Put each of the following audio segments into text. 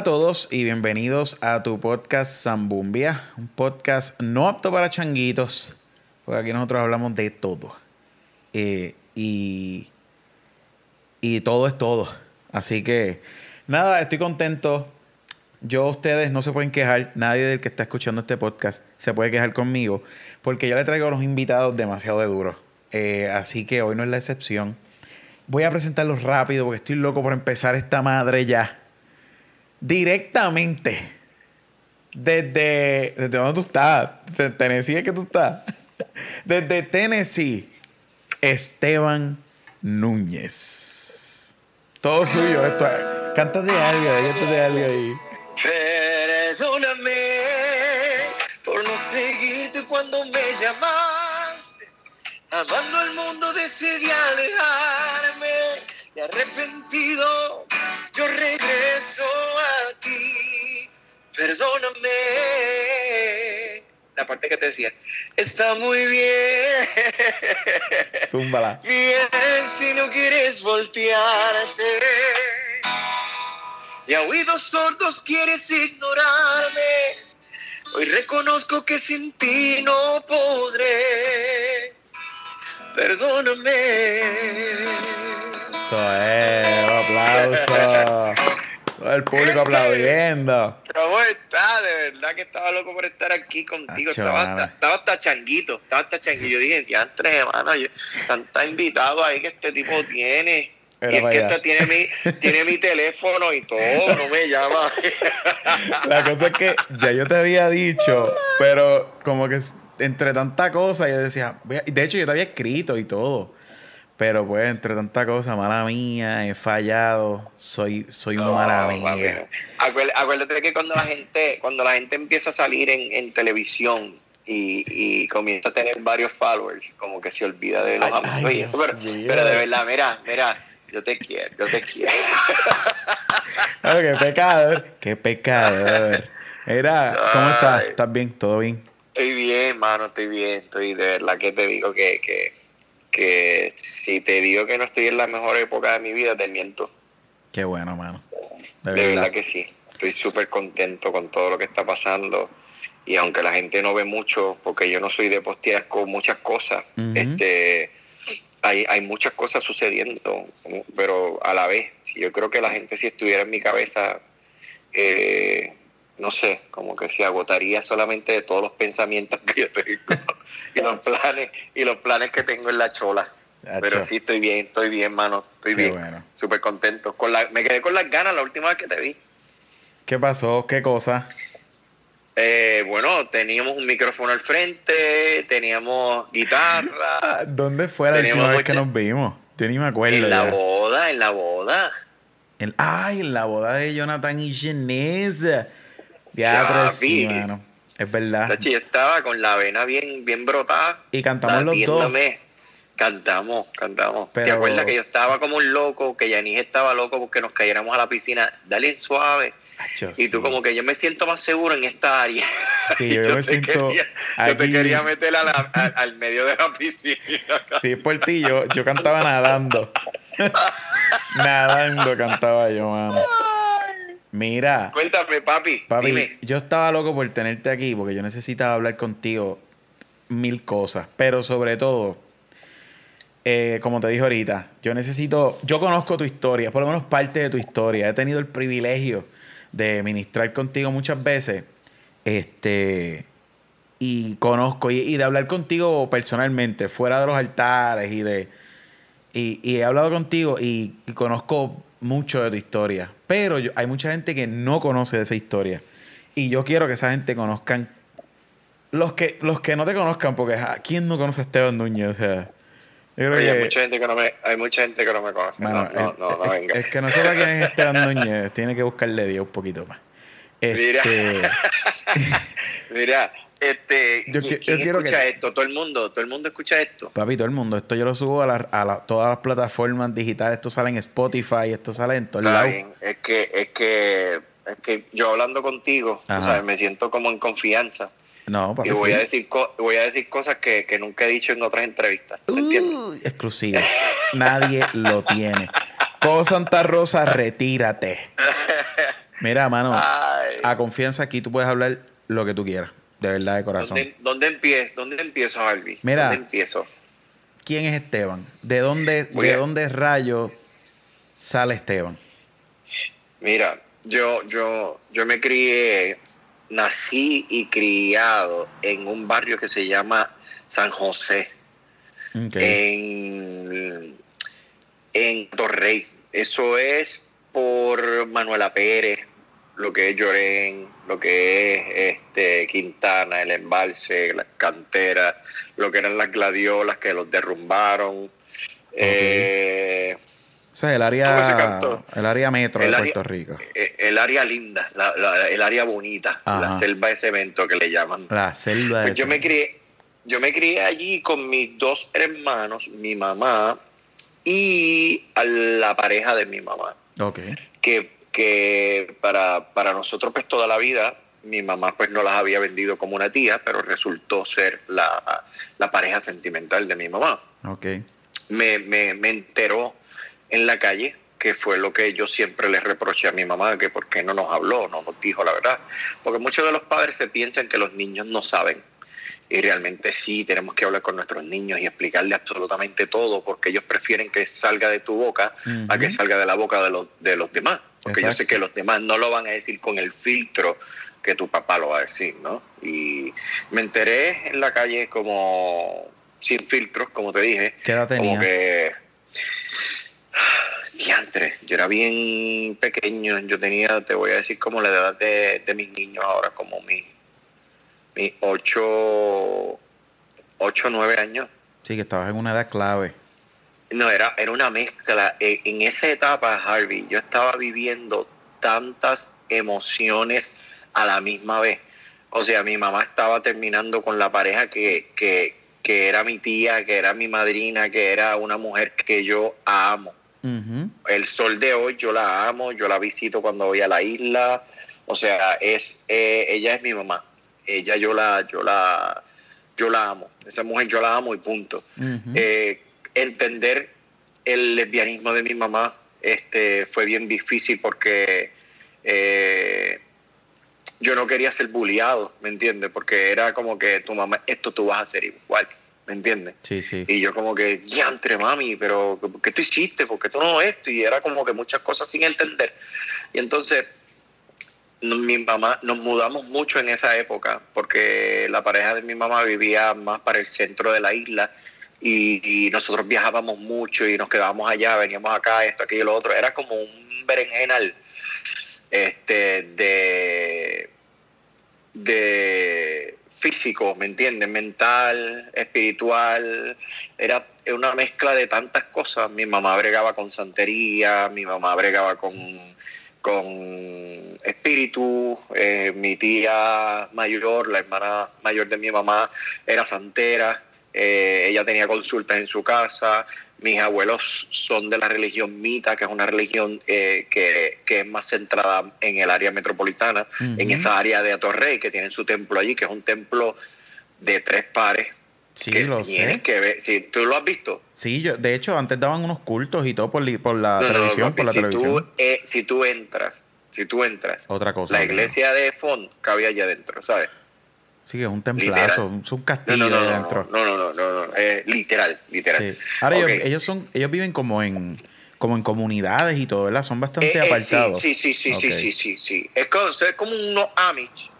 A todos y bienvenidos a tu podcast Zambumbia, un podcast no apto para changuitos, porque aquí nosotros hablamos de todo. Eh, y, y todo es todo. Así que, nada, estoy contento. Yo, ustedes no se pueden quejar, nadie del que está escuchando este podcast se puede quejar conmigo, porque yo le traigo a los invitados demasiado de duro. Eh, así que hoy no es la excepción. Voy a presentarlos rápido porque estoy loco por empezar esta madre ya directamente desde, desde donde tú estás, desde Tennessee es que tú estás, desde Tennessee, Esteban Núñez. Todo suyo, esto Cántate algo, cántate algo ahí. Perdóname por no seguirte cuando me llamaste. Amando al mundo decidí alejarme y arrepentido yo regreso a ti. Perdóname. La parte que te decía, está muy bien. Zúmbala. Bien, si no quieres voltearte. Y a oídos sordos quieres ignorarme. Hoy reconozco que sin ti no podré. Perdóname. Un aplauso. Todo el público aplaudiendo. ¿Cómo está? De verdad que estaba loco por estar aquí contigo. Acho, Estaba hasta, estaba hasta changuito. Estaba hasta changuito. Yo dije, ya entre hermano, yo, tanta invitado ahí que este tipo tiene. Era y es que este tiene mi, tiene mi teléfono y todo, no me llama. La cosa es que ya yo te había dicho, pero como que entre tanta cosa yo decía, de hecho yo te había escrito y todo, pero pues entre tanta cosa, mala mía, he fallado, soy, soy un mala No, papi, mía. acuérdate, acuérdate que cuando la gente, cuando la gente empieza a salir en, en televisión y, y comienza a tener varios followers, como que se olvida de los Ay, amigos ay, Dios pero, pero de verdad, mira, mira, yo te quiero, yo te quiero. Qué pecador, qué pecador. Mira, ¿cómo estás? ¿Estás bien? ¿Todo bien? Estoy bien, mano, estoy bien, estoy de verdad que te digo que, que, que si te digo que no estoy en la mejor época de mi vida, te miento. Qué bueno, mano. De De verdad verdad. que sí. Estoy súper contento con todo lo que está pasando. Y aunque la gente no ve mucho, porque yo no soy de postear con muchas cosas, este, hay, hay muchas cosas sucediendo, pero a la vez, yo creo que la gente si estuviera en mi cabeza, eh, no sé, como que se agotaría solamente de todos los pensamientos que yo tengo y los planes y los planes que tengo en la chola. Acho. Pero sí estoy bien, estoy bien, mano, estoy Qué bien, bueno. súper contento. Con la, me quedé con las ganas la última vez que te vi. ¿Qué pasó? ¿Qué cosa? Eh, bueno, teníamos un micrófono al frente, teníamos guitarra. ¿Dónde fue la última vez que nos vimos? Yo ni me acuerdo. en la ya. boda, en la boda. En- ay, en la boda de Jonathan y Genese. Diatre, sí, mano. Es verdad. Tachi, yo estaba con la vena bien, bien brotada. Y cantamos los dos. Cantamos, cantamos. ¿Te acuerdas que yo estaba como un loco? Que Yanis estaba loco porque nos cayéramos a la piscina. Dale suave. Y tú sí. como que yo me siento más seguro en esta área. Sí, yo me te siento quería- yo te quería meter a la- al, al medio de la piscina. Sí, es por ti. Yo, yo cantaba nadando. nadando cantaba yo, mano. Mira, Cuéntame, papi. papi, Dime. yo estaba loco por tenerte aquí porque yo necesitaba hablar contigo mil cosas. Pero sobre todo, eh, como te dije ahorita, yo necesito, yo conozco tu historia, por lo menos parte de tu historia. He tenido el privilegio de ministrar contigo muchas veces. Este. Y conozco, y, y de hablar contigo personalmente, fuera de los altares y de. Y, y he hablado contigo y, y conozco mucho de tu historia. Pero yo- hay mucha gente que no conoce de esa historia. Y yo quiero que esa gente conozcan. Los que, los que no te conozcan, porque ah, ¿quién no conoce a Esteban Núñez? O sea, Oye, hay mucha gente que no me, hay mucha gente que no me conoce. no, no, no, no, venga. Es que no sepa quién es Esteban Núñez, tiene que buscarle Dios un poquito más. Mira, este, mira, este, yo, ¿quién escucha esto? Todo el mundo, todo el mundo escucha esto. Papi, todo el mundo. Esto yo lo subo a, la, a todas las plataformas digitales. Esto sale en Spotify, esto sale en todos lados. Es que, es que, es que yo hablando contigo, sabes, me siento como en confianza. No, papi, y voy a decir voy a decir cosas que, que, nunca he dicho en otras entrevistas. Uy, exclusiva. Nadie lo tiene. Co Santa Rosa, retírate. Mira, mano, a confianza aquí tú puedes hablar lo que tú quieras. De verdad, de corazón. ¿Dónde, dónde empiezo, dónde empiezo, Harvey? Mira, ¿Dónde empiezo? ¿Quién es Esteban? ¿De dónde, de dónde rayo sale Esteban? Mira, yo, yo, yo me crié, nací y criado en un barrio que se llama San José. En, en Torrey. Eso es por Manuela Pérez, lo que es Llorén, lo que es este Quintana, el embalse, las canteras, lo que eran las gladiolas que los derrumbaron. Eh, o sea, el área, el área metro de Puerto Rico. Eh, el, área linda, el área bonita, la selva de cemento que le llaman. La selva pues yo me crié, yo me crié allí con mis dos hermanos, mi mamá y la pareja de mi mamá. Okay. Que que para, para nosotros pues toda la vida mi mamá pues no las había vendido como una tía, pero resultó ser la, pareja sentimental de mi mamá. Okay. Me, me, me, enteró en la calle que fue lo que yo siempre le reproché a mi mamá, que por qué no nos habló, no nos dijo la verdad. Porque muchos de los padres se piensan que los niños no saben. Y realmente sí, tenemos que hablar con nuestros niños y explicarles absolutamente todo, porque ellos prefieren que salga de tu boca a que salga de la boca de los, de los demás. Porque yo sé que los demás no lo van a decir con el filtro que tu papá lo va a decir, ¿no? Y me enteré en la calle como sin filtros, como te dije. ¿Qué edad tenía? Como que... Diantre, yo era bien pequeño, yo tenía, te voy a decir como la edad de, de mis niños ahora, como mis mi ocho, ocho, nueve años. Sí, que estabas en una edad clave. No, era, era una mezcla. E, en esa etapa, Harvey, yo estaba viviendo tantas emociones a la misma vez. O sea, mi mamá estaba terminando con la pareja que, que, que era mi tía, que era mi madrina, que era una mujer que yo amo. El sol de hoy yo la amo, yo la visito cuando voy a la isla. O sea, es eh, ella es mi mamá. Ella yo la, yo la, yo la amo. Esa mujer yo la amo y punto entender el lesbianismo de mi mamá este, fue bien difícil porque eh, yo no quería ser bulliado, ¿me entiendes? Porque era como que tu mamá, esto tú vas a hacer igual, ¿me entiendes? Sí, sí. Y yo como que, ya entre mami, pero ¿qué tú hiciste? ¿Por qué tú no esto? Y era como que muchas cosas sin entender. Y entonces mi mamá, nos mudamos mucho en esa época porque la pareja de mi mamá vivía más para el centro de la isla y, nosotros viajábamos mucho y nos quedábamos allá, veníamos acá, esto, aquello, lo otro. Era como un berenjenal este, de, de físico, ¿me entiendes? Mental, espiritual. Era una mezcla de tantas cosas. Mi mamá bregaba con santería, mi mamá bregaba con, con espíritu, eh, mi tía mayor, la hermana mayor de mi mamá, era santera. Eh, ella tenía consultas en su casa, mis abuelos son de la religión mita, que es una religión eh, que, es más centrada en el área metropolitana, en esa área de Atorrey, que tienen su templo allí, que es un templo de tres pares. Sí, lo sé. Que ver. Sí, ¿Tú lo has visto? Sí, yo, de hecho, antes daban unos cultos y todo por, por la televisión. por la si televisión. Tú, eh, si tú entras, si tú entras, otra cosa. La iglesia de Font cabía allá adentro, ¿sabes? Sí, es un templazo, es un castillo no, no, no, dentro. No, no, no, no, no, literal, literal. Ahora ellos, son, ellos viven como en como en comunidades y todo, ¿verdad? Son bastante eh, eh, apartados. Sí, sí, sí, sí, sí, sí, sí, Es como, es como unos Amish,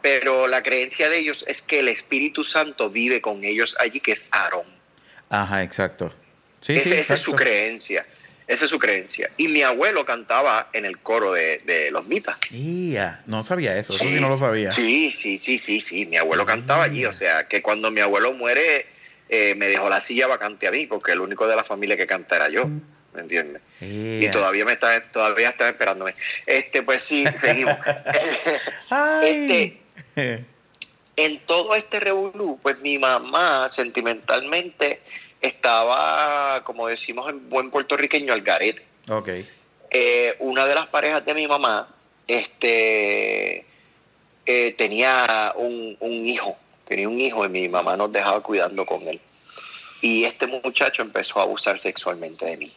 pero la creencia de ellos es que el Espíritu Santo vive con ellos allí, que es Aarón. Ajá, exacto. Sí, sí, esa es su creencia. Esa es su creencia. Y mi abuelo cantaba en el coro de, los mitas. Yeah. No sabía eso, eso sí no lo sabía. Sí, sí, sí, sí, sí. Mi abuelo cantaba allí. O sea, que cuando mi abuelo muere, eh, me dejó la silla vacante a mí, porque el único de la familia que canta era yo. ¿Me entiendes? Y todavía me está, todavía está esperándome. Este, pues sí, seguimos. este, en todo este revolú, pues mi mamá sentimentalmente estaba, como decimos en buen puertorriqueño, al garete. Ok. Eh, una de las parejas de mi mamá, este, eh, tenía un, un hijo, tenía un hijo y mi mamá nos dejaba cuidando con él. Y este muchacho empezó a abusar sexualmente de mí.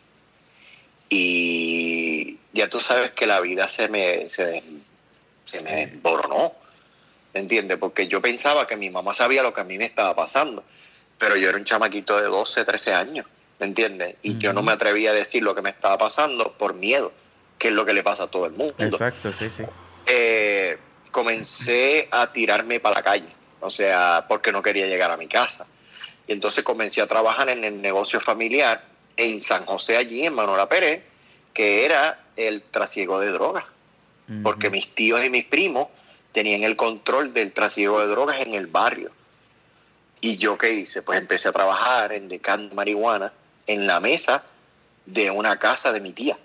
Y ya tú sabes que la vida se me, se, se me desboronó, ¿entiendes? Porque yo pensaba que mi mamá sabía lo que a mí me estaba pasando, pero yo era un chamaquito de 12, 13 años, ¿me entiendes? Y yo no me atrevía a decir lo que me estaba pasando por miedo, que es lo que le pasa a todo el mundo. Exacto, sí, sí. Eh, comencé a tirarme para la calle, o sea, porque no quería llegar a mi casa. Y entonces comencé a trabajar en el negocio familiar en San José, allí en Manuela Pérez, que era el trasiego de drogas. Porque mis tíos y mis primos tenían el control del trasiego de drogas en el barrio. ¿Y yo qué hice? Pues empecé a trabajar en Decan Marihuana en la mesa de una casa de mi tía.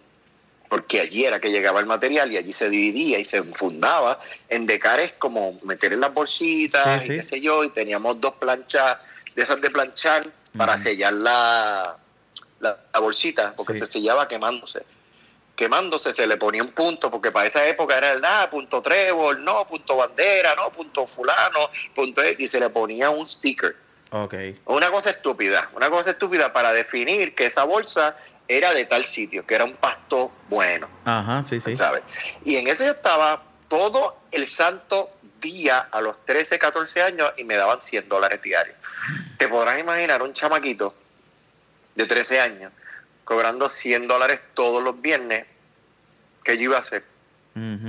Porque allí era que llegaba el material y allí se dividía y se fundaba. En Decar es como meter en las bolsitas y qué sé yo. Y teníamos dos planchas de esas de planchar para sellar la, la, bolsita, porque se sellaba quemándose. Quemándose se le ponía un punto, porque para esa época era el ah, punto trébol, no, punto bandera, no, punto fulano, punto y se le ponía un sticker. Okay. Una cosa estúpida, una cosa estúpida para definir que esa bolsa era de tal sitio, que era un pasto bueno. Ajá, sí, sí. ¿sabes? Y en ese estaba todo el santo día a los 13, 14 años y me daban 100 dólares diarios. Te podrás imaginar un chamaquito de 13 años, cobrando 100 dólares todos los viernes, ¿qué yo iba a hacer?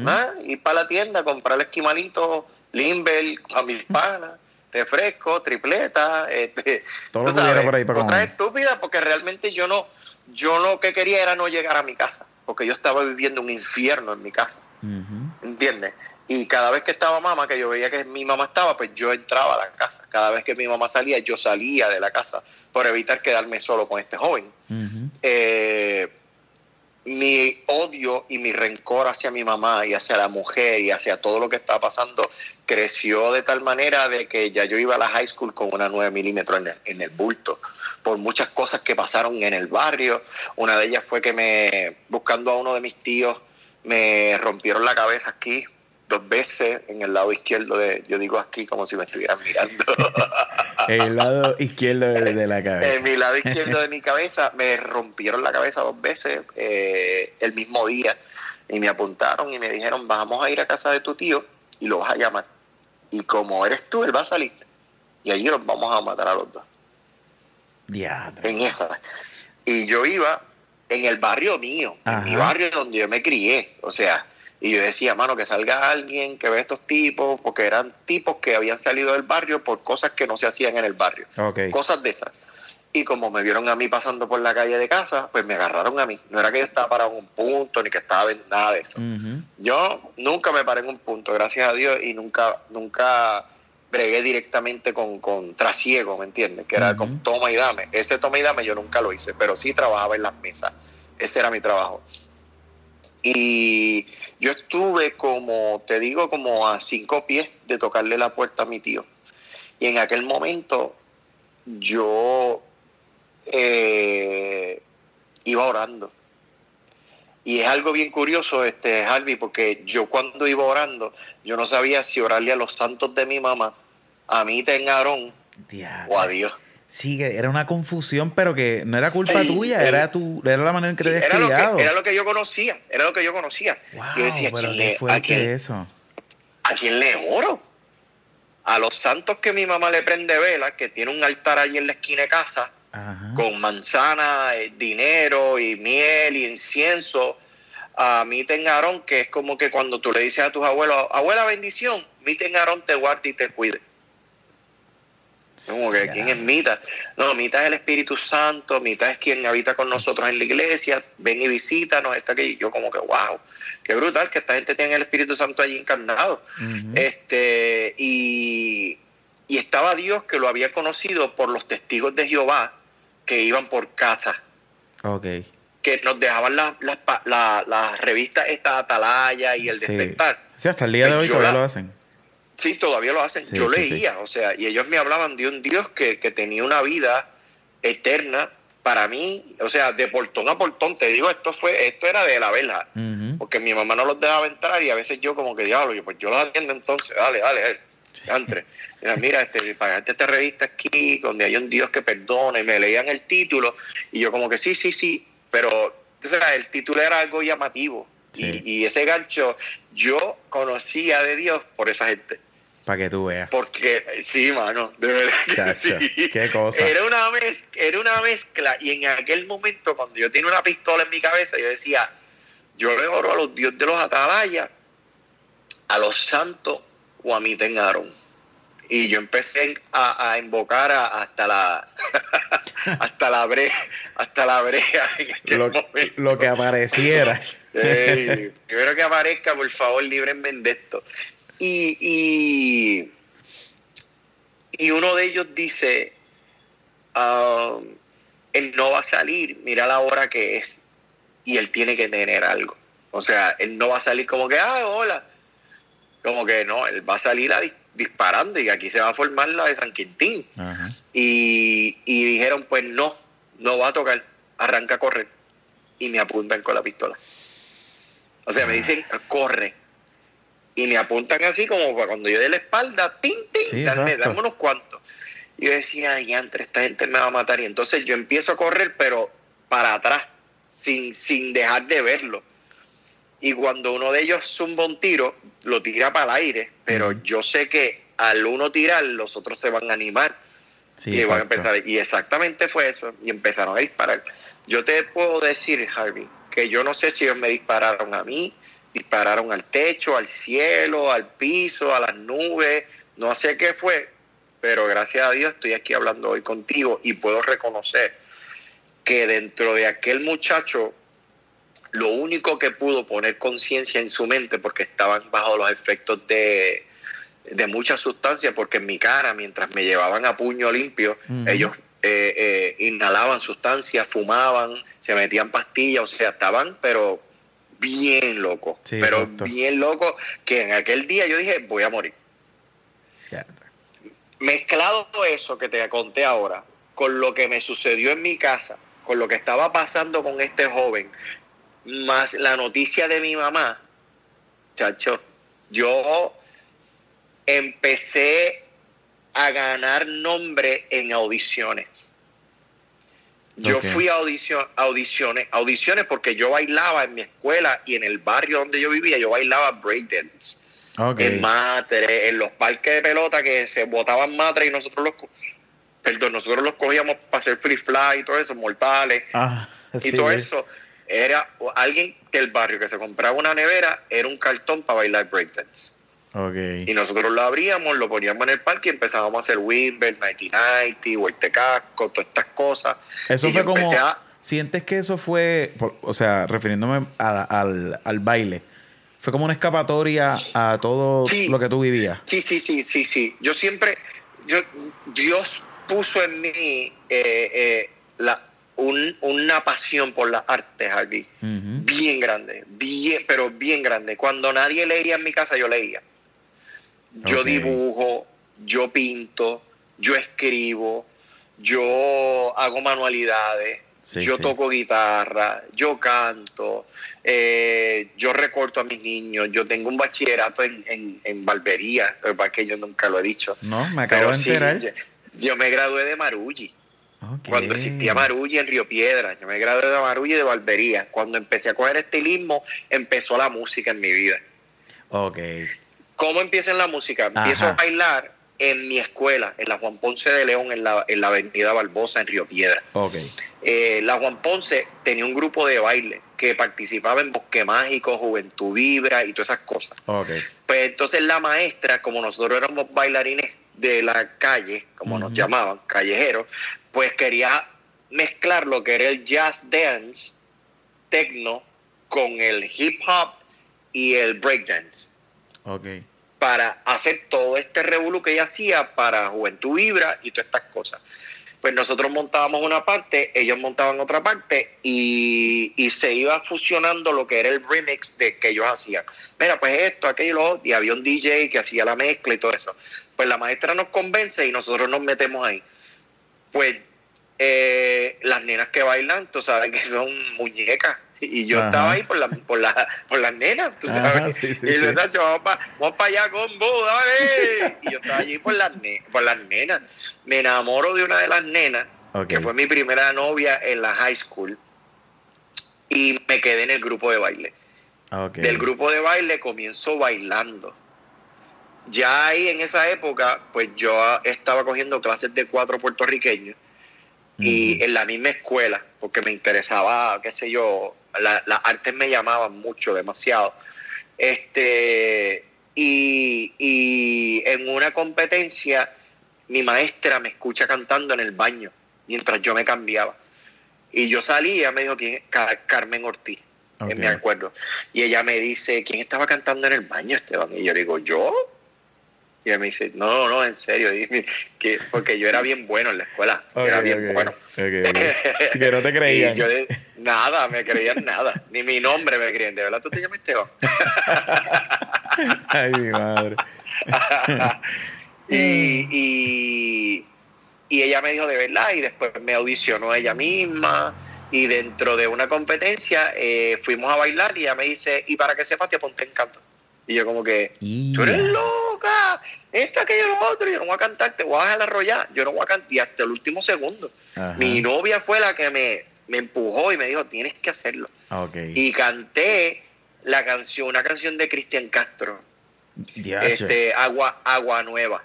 ¿Ah? Ir para la tienda, comprar el esquimalito, Limber, a mis panas, refresco, tripleta, este, Todo sabes, por ahí para cosas estúpidas porque realmente yo no, yo lo que quería era no llegar a mi casa, porque yo estaba viviendo un infierno en mi casa, ¿entiendes? Y cada vez que estaba mamá, que yo veía que mi mamá estaba, pues yo entraba a la casa. Cada vez que mi mamá salía, yo salía de la casa por evitar quedarme solo con este joven. Eh, mi odio y mi rencor hacia mi mamá y hacia la mujer y hacia todo lo que estaba pasando creció de tal manera de que ya yo iba a la high school con una 9 milímetros en el, en el bulto por muchas cosas que pasaron en el barrio. Una de ellas fue que me, buscando a uno de mis tíos, me rompieron la cabeza aquí dos veces en el lado izquierdo de, yo digo aquí como si me estuvieran mirando. el lado izquierdo de, la cabeza. En mi lado izquierdo de mi cabeza me rompieron la cabeza dos veces eh, el mismo día y me apuntaron y me dijeron vamos a ir a casa de tu tío y lo vas a llamar. Y como eres tú, él va a salir. Y allí los vamos a matar a los dos. Ya. En esa. Y yo iba en el barrio mío, en mi barrio donde yo me crié. O sea, y yo decía, mano, que salga alguien que ve estos tipos, porque eran tipos que habían salido del barrio por cosas que no se hacían en el barrio. Cosas de esas. Y como me vieron a mí pasando por la calle de casa, pues me agarraron a mí. No era que yo estaba parado en un punto, ni que estaba en nada de eso. Yo nunca me paré en un punto, gracias a Dios, y nunca, nunca bregué directamente con, con trasiego, ¿me entiendes? Que era con toma y dame. Ese toma y dame yo nunca lo hice, pero sí trabajaba en las mesas. Ese era mi trabajo. Y yo estuve como, te digo, como a cinco pies de tocarle la puerta a mi tío. Y en aquel momento yo eh, iba orando. Y es algo bien curioso, este Harvey, porque yo cuando iba orando, yo no sabía si orarle a los santos de mi mamá, a mí ten Aarón o a Dios. Sí, era una confusión, pero que no era culpa tuya, era tu, era la manera en que te habías era criado. Lo que, era lo que yo conocía, era lo que yo conocía. yo decía, pero ¿qué ¿a quién, eso? ¿A quién le oro? A los santos que mi mamá le prende vela, que tiene un altar ahí en la esquina de casa, con manzana, eh, dinero y miel y incienso. A mí Aarón, que es como que cuando tú le dices a tus abuelos, abuela bendición, mi Aarón te guarde y te cuide. Como que quién es Mita. No, Mita es el Espíritu Santo, Mita es quien habita con nosotros en la iglesia, ven y visítanos, está aquí. Yo como que, wow, qué brutal que esta gente tiene el Espíritu Santo allí encarnado. Este, y y estaba Dios que lo había conocido por los testigos de Jehová que iban por casa. Ok. Que nos dejaban las la, la, la revistas esta Atalaya y el Sí. Despertar. Sí, hasta el día de Pues hoy todavía lo hacen. Sí, todavía lo hacen. Sí, Yo sí, sí. leía, o sea, y ellos me hablaban de un Dios que, que tenía una vida eterna para mí, o sea, de portón a portón. Te digo, esto fue, esto era de la vela, porque mi mamá no los dejaba entrar y a veces yo como que diablo, yo pues yo los atiendo entonces, dale, dale. Entre. Mira, mira, este, pagaste esta revista aquí, donde hay un Dios que perdona, y me leían el título, y yo como que sí, sí, sí, pero o sea, el título era algo llamativo. Y, y ese gancho, yo conocía de Dios por esa gente. Para que tú veas. Porque, sí, mano, de verdad que Chacho, sí. qué cosa. Era una, mez- era una mezcla. Y en aquel momento, cuando yo tenía una pistola en mi cabeza, yo decía, yo le oro a los dioses de los atalayas, a los santos o a mi Aarón. Y yo empecé a, a invocar a- hasta la hasta la brea, hasta la brea en aquel Lo, momento. lo que apareciera. Primero que aparezca, por favor, librenme de esto. Y, y, y uno de ellos dice, um, él no va a salir, mira la hora que es, y él tiene que tener algo. O sea, él no va a salir como que, ah, hola. Como que no, él va a salir a dis- disparando y aquí se va a formar la de San Quintín. Y, y dijeron, pues no, no va a tocar, arranca a correr. Y me apuntan con la pistola. O sea, me dicen, corre. Y me apuntan así como para cuando yo dé la espalda, tin, tin, Sí, dame, dame unos cuantos. Y yo decía, diantre, esta gente me va a matar. Y entonces yo empiezo a correr, pero para atrás, sin, sin dejar de verlo. Y cuando uno de ellos zumba un tiro, lo tira para el aire. Pero yo sé que al uno tirar, los otros se van a animar Sí, y van a empezar. Y exactamente fue eso. Y empezaron a disparar. Yo te puedo decir, Harvey, que yo no sé si ellos me dispararon a mí, dispararon al techo, al cielo, al piso, a las nubes, no sé qué fue, pero gracias a Dios estoy aquí hablando hoy contigo y puedo reconocer que dentro de aquel muchacho, lo único que pudo poner conciencia en su mente, porque estaban bajo los efectos de, de muchas sustancias, porque en mi cara, mientras me llevaban a puño limpio, ellos eh, eh, inhalaban sustancias, fumaban, se metían pastillas, o sea, estaban, pero bien locos, Sí, pero exacto. bien locos, que en aquel día yo dije, voy a morir. Ya. Mezclado eso que te conté ahora, con lo que me sucedió en mi casa, con lo que estaba pasando con este joven, más la noticia de mi mamá, chacho, yo empecé a ganar nombre en audiciones. Yo fui a audición, audiciones, audiciones porque yo bailaba en mi escuela y en el barrio donde yo vivía, yo bailaba breakdance en matre, en los parques de pelota que se botaban matre y nosotros los, perdón, nosotros los cogíamos para hacer free fly y todo eso, mortales Ah, y todo eso. Era alguien del barrio que se compraba una nevera, era un cartón para bailar breakdance. Y nosotros lo abríamos, lo poníamos en el parque y empezábamos a hacer Wimber, 1990, Huerte Casco, todas estas cosas. Eso Y fue como. a- ¿Sientes que eso fue, o sea, refiriéndome a- al, al baile, fue como una escapatoria a todo Sí. lo que tú vivías? Sí, sí, sí, sí, sí. Yo siempre, yo, Dios puso en mí eh, eh, la, un- una pasión por las artes aquí, bien grande, bien, pero bien grande. Cuando nadie leía en mi casa, yo leía. Yo dibujo, yo pinto, yo escribo, yo hago manualidades, Sí, yo sí. toco guitarra, yo canto, eh, yo recorto a mis niños, yo tengo un bachillerato en, en, en barbería, lo que yo nunca lo he dicho. No, me acabo Pero de sí, enterar. yo, yo me gradué de Marulli, Ok. cuando existía Marulli en Río Piedra, yo me gradué de Marulli de barbería. Cuando empecé a coger estilismo, empezó la música en mi vida. Ok. ¿Cómo empieza en la música? Empiezo Ajá. a bailar en mi escuela, en la Juan Ponce de León, en la, en la avenida Barbosa, en Río Piedra. Eh, la Juan Ponce tenía un grupo de baile que participaba en Bosque Mágico, Juventud Vibra y todas esas cosas. Pues entonces la maestra, como nosotros éramos bailarines de la calle, como nos llamaban, callejeros, pues quería mezclar lo que era el jazz dance, techno, con el hip hop y el breakdance. Para hacer todo este revuelo que ella hacía para Juventud Vibra y todas estas cosas. Pues nosotros montábamos una parte, ellos montaban otra parte y, y se iba fusionando lo que era el remix de que ellos hacían. Mira, pues esto, aquello, y había un DJ que hacía la mezcla y todo eso. Pues la maestra nos convence y nosotros nos metemos ahí. Pues eh, las nenas que bailan, tú sabes que son muñecas y yo estaba ahí por, la, por, la, por las nenas, tú sabes. y yo, vamos para allá con vos, dale. y yo estaba allí por las, por las nenas. Me enamoro de una de las nenas, que fue mi primera novia en la high school, y me quedé en el grupo de baile. Del grupo de baile comienzo bailando. Ya ahí en esa época, pues yo estaba cogiendo clases de cuatro puertorriqueños y en la misma escuela, porque me interesaba, qué sé yo, las la artes me llamaban mucho, demasiado. Este, y, y, en una competencia, mi maestra me escucha cantando en el baño mientras yo me cambiaba. Y yo salía, me dijo, ¿quién? Carmen Ortiz, me acuerdo. Y ella me dice, ¿quién estaba cantando en el baño, Esteban? Y yo digo, ¿yo? Y me dice, no, no, no, en serio, que, porque yo era bien bueno en la escuela, era bien bueno. que no te creían. yo, nada, me creían nada, ni mi nombre me creían, ¿de verdad tú te llamas Esteban? Ay, mi madre. y, y, ella me dijo de verdad, y después me audicionó ella misma, y dentro de una competencia eh, fuimos a bailar, y ella me dice, y para que sepas, te apunté en canto. Y yo como que, tú eres loca, esta, aquello, lo otro, yo no voy a cantar, te voy a dejar arrollar, yo no voy a cantar, y hasta el último segundo. Mi novia fue la que me, me, empujó y me dijo, tienes que hacerlo. Y canté la canción, una canción de Cristian Castro, este, Agua, Agua Nueva.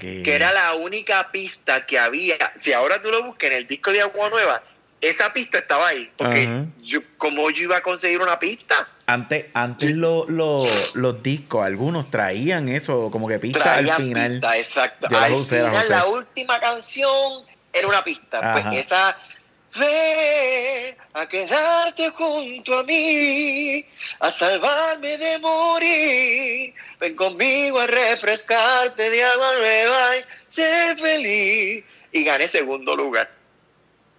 Que era la única pista que había. Si ahora tú lo buscas en el disco de Agua Nueva, esa pista estaba ahí. Porque yo, como yo iba a conseguir una pista. Antes, antes los discos, algunos traían eso, como que pista al final. Pista, exacto. al final, la última canción era una pista. Pues esa. Ve a quedarte junto a mí, a salvarme de morir. Ven conmigo a refrescarte de agua nueva y ser feliz. Y gané segundo lugar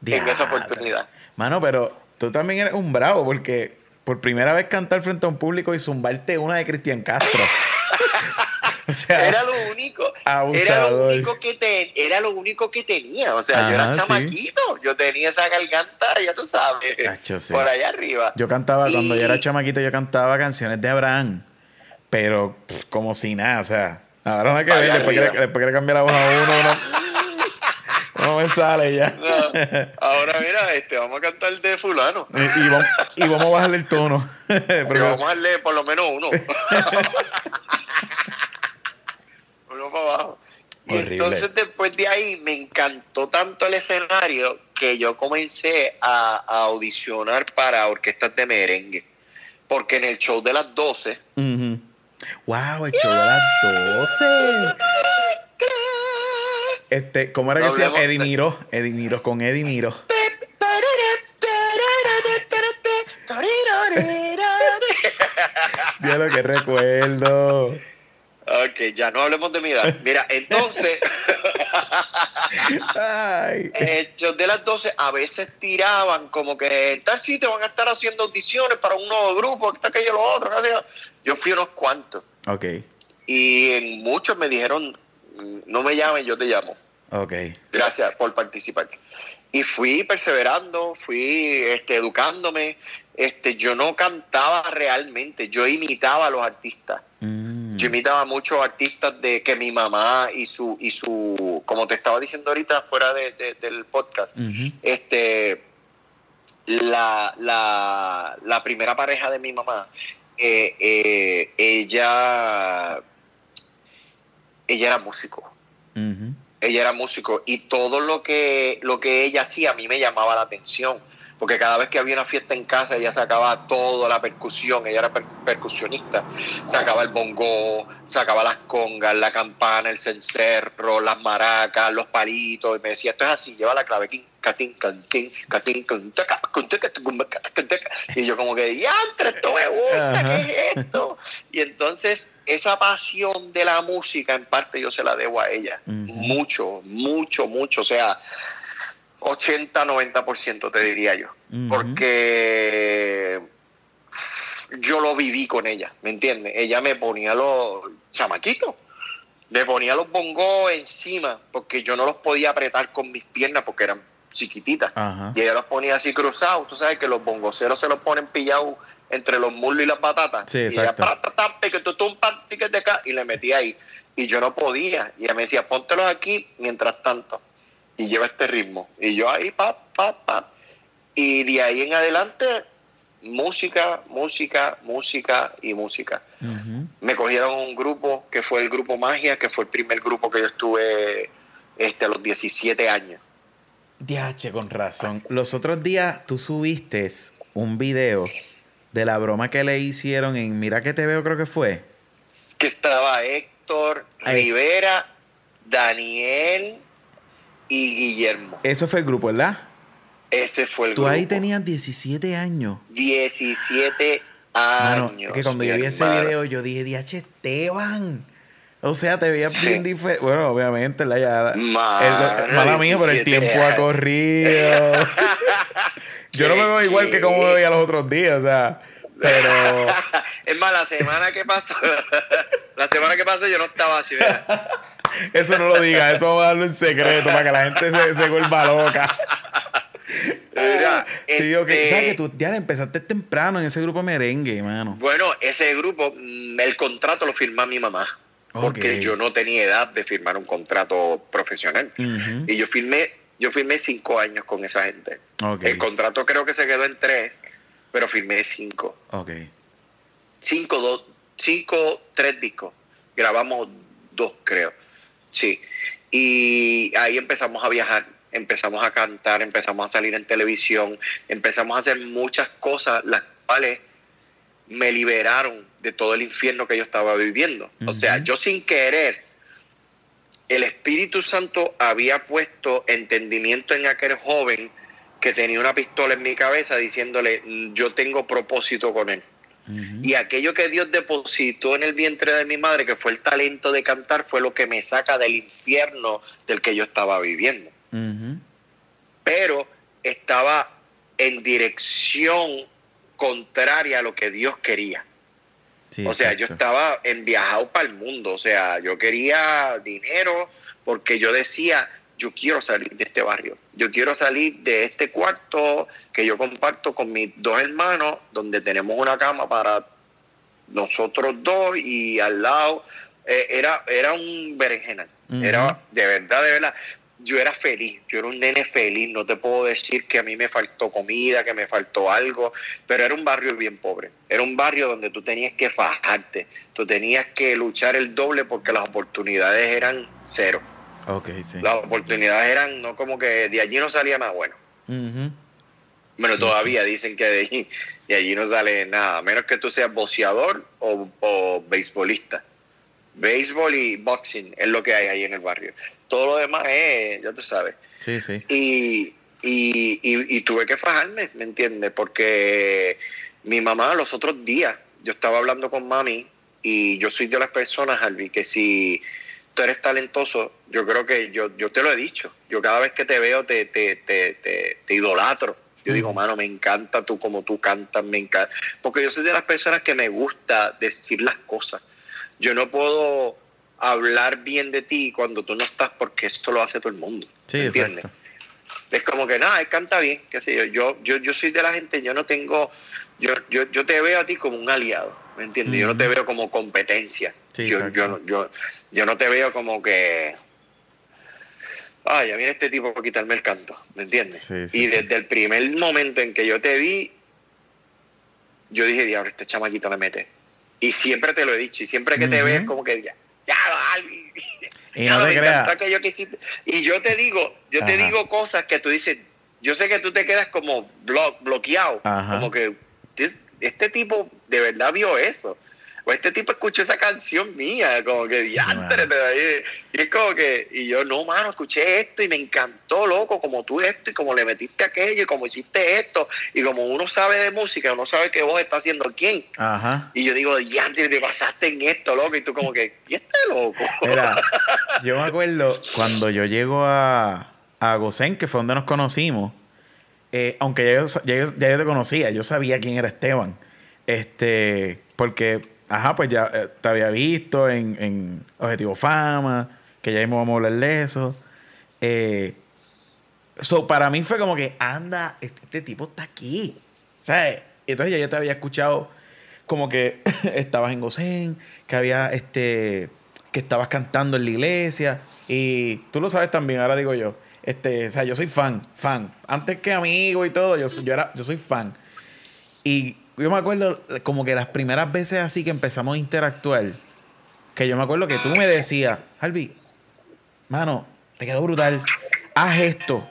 en esa oportunidad. Mano, pero tú también eres un bravo porque por primera vez cantar frente a un público y zumbarte una de Cristian Castro. o sea, era lo único. Era lo único que te, era lo único que tenía. O sea, yo era chamaquito. Yo tenía esa garganta, ya tú sabes. Por allá arriba. Yo cantaba, cuando yo era chamaquito, yo cantaba canciones de Abraham. Pero como si nada, o sea, ahora no hay que ver, después que, después que le cambiar la voz a uno, uno no me sale ya. ahora mira, este, vamos a cantar de fulano. Y, vamos, y vamos, a bajarle el tono. Pero vamos a darle por lo menos uno. uno para abajo. Y entonces después de ahí me encantó tanto el escenario que yo comencé a, audicionar para orquestas de merengue. Porque en el show de las 12... ¡Wow! El show de las 12. Este, ¿cómo era que se llama? Eddie Miro, con Miro. Dios lo que recuerdo. Ok, ya no hablemos de mi edad. Mira, entonces, hechos de las 12 a veces tiraban como que tal sitio van a estar haciendo audiciones para un nuevo grupo, que está aquello, lo otro. Yo fui unos cuantos. Ok. Y en muchos me dijeron, no me llames, yo te llamo. Ok. Gracias por participar. Y fui perseverando, fui este, educándome. Este, yo no cantaba realmente, yo imitaba a los artistas. Mm. Yo imitaba a muchos artistas de que mi mamá y su, y su, como te estaba diciendo ahorita fuera del podcast, este, la, la, la, primera pareja de mi mamá, eh, eh, ella ella era músico. Ella era músico y todo lo que, lo que ella hacía a mí me llamaba la atención. Porque cada vez que había una fiesta en casa, ella sacaba toda la percusión, ella era percusionista. Sacaba el bongo, sacaba las congas, la campana, el cencerro, las maracas, los palitos. Y me decía, esto es así, lleva la clave. Y Y yo como que, diantre, esto me gusta, ¿qué es esto? Y entonces esa pasión de la música en parte yo se la debo a ella. Mucho, mucho, mucho. O sea, 80, 90% te diría yo. Porque yo lo viví con ella, ¿me entiendes? Ella me ponía los chamaquitos, me ponía los bongos encima porque yo no los podía apretar con mis piernas porque eran chiquititas. Y ella los ponía así cruzados. Tú sabes que los bongoceros se los ponen pillados entre los muslos y las batatas. Sí, exacto. Y, y le metía ahí. Y yo no podía. Y ella me decía, póntelos aquí mientras tanto. Y lleva este ritmo. Y yo ahí, pa, pa, pa. Y de ahí en adelante música, música, música y música. Me cogieron un grupo que fue el grupo Magia, que fue el primer grupo que yo estuve este, a los 17 años. Diache, con razón. Los otros días tú subiste un video de la broma que le hicieron en Mira que te veo, creo que fue. Que estaba Héctor Rivera, Daniel y Guillermo. Eso fue el grupo, ¿verdad? Ese fue el Tú ahí tenías 17 años. 17 años. es que cuando yo vi ese video, yo dije, Diache, Esteban. O sea, te veía bien diferente. Bueno, obviamente, la ya. mala mía, pero el tiempo ha corrido. yo no me veo igual que como me veía los otros días, o sea. Pero. es más, la semana que pasó. la semana que pasó yo no estaba así, ¿verdad? Eso no lo digas, eso vamos a darlo en secreto para que la gente se, se vuelva loca. Mira, sí, este, ¿Sabes que tú ya empezaste temprano en ese grupo merengue, mano? Bueno, ese grupo, mm, el contrato lo firmó mi mamá. Porque yo no tenía edad de firmar un contrato profesional. Y yo firmé, yo firmé cinco años con esa gente. El contrato creo que se quedó en tres, pero firmé cinco. Cinco, dos, cinco, tres discos. Grabamos dos, creo. Sí. Y ahí empezamos a viajar empezamos a cantar, empezamos a salir en televisión, empezamos a hacer muchas cosas las cuales me liberaron de todo el infierno que yo estaba viviendo. O sea, yo sin querer, el Espíritu Santo había puesto entendimiento en aquel joven que tenía una pistola en mi cabeza diciéndole, yo tengo propósito con él. Y aquello que Dios depositó en el vientre de mi madre, que fue el talento de cantar, fue lo que me saca del infierno del que yo estaba viviendo. Pero estaba en dirección contraria a lo que Dios quería. o sea, yo estaba enviajado para el mundo, o sea, yo quería dinero porque yo decía, yo quiero salir de este barrio, yo quiero salir de este cuarto que yo comparto con mis dos hermanos, donde tenemos una cama para nosotros dos y al lado eh, era, era un berenjenal, era de verdad, de verdad. Yo era feliz, yo era un nene feliz, no te puedo decir que a mí me faltó comida, que me faltó algo, pero era un barrio bien pobre, era un barrio donde tú tenías que fajarte, tú tenías que luchar el doble porque las oportunidades eran cero. Okay, sí. Las oportunidades eran no como que de allí no salía nada bueno. Bueno, todavía dicen que de allí, de allí no sale nada, menos que tú seas boxeador o, o beisbolista. Béisbol y boxing es lo que hay ahí en el barrio. Todo lo demás es, ya tú sabes. Sí, sí. Y, y, y, tuve que fajarme, ¿me entiendes? Porque mi mamá los otros días, yo estaba hablando con mami y yo soy de las personas, Albi, que si tú eres talentoso, yo creo que yo, yo te lo he dicho. Yo cada vez que te veo te, te, te, te, idolatro. Yo digo, mano, me encanta tú como tú cantas, me encanta. Porque yo soy de las personas que me gusta decir las cosas. Yo no puedo hablar bien de ti cuando tú no estás porque eso lo hace todo el mundo. Sí, ¿entiendes? Es como que nada, él canta bien, qué sé yo. Yo, yo, yo soy de la gente, yo no tengo, yo, yo, yo te veo a ti como un aliado, ¿me entiendes? Yo no te veo como competencia. yo, yo, yo, yo no te veo como que, ay, ya viene este tipo a quitarme el canto, ¿me entiendes? y desde el primer momento en que yo te vi, yo dije, diablo, este chamaquito le mete. Y siempre te lo he dicho, y siempre que te ves como que ya, ya, y no te creas. Que yo y yo te digo, yo te digo cosas que tú dices, yo sé que tú te quedas como bloqueado, como que este tipo de verdad vio eso. o este tipo escuchó esa canción mía, como que diantre, y es como que, y yo, no, mano, escuché esto y me encantó, loco, como tú esto y como le metiste aquello y como hiciste esto, y como uno sabe de música, uno sabe que vos estás haciendo quién. Ajá. Y yo digo, diantre, te pasaste en esto, loco, y tú como que, ¿y este loco? Mira, yo me acuerdo cuando yo llego a, a Gosén, que fue donde nos conocimos, eh, aunque ya yo, ya, yo, te conocía, yo sabía quién era Esteban. Este, porque, ajá, pues ya eh, te había visto en, en, Objetivo Fama, que ya mismo vamos a hablar de eso. Eh, para mí fue como que, anda, este, este tipo está aquí. ¿Sabes? Entonces ya yo te había escuchado como que estabas en Gosén, que había este que estabas cantando en la iglesia. Y tú lo sabes también, ahora digo yo. Este, o sea, yo soy fan, fan. Antes que amigo y todo, yo, yo, era, yo soy fan. Y yo me acuerdo como que las primeras veces así que empezamos a interactuar, que yo me acuerdo que tú me decías, Harvey, mano, te quedó brutal, haz esto,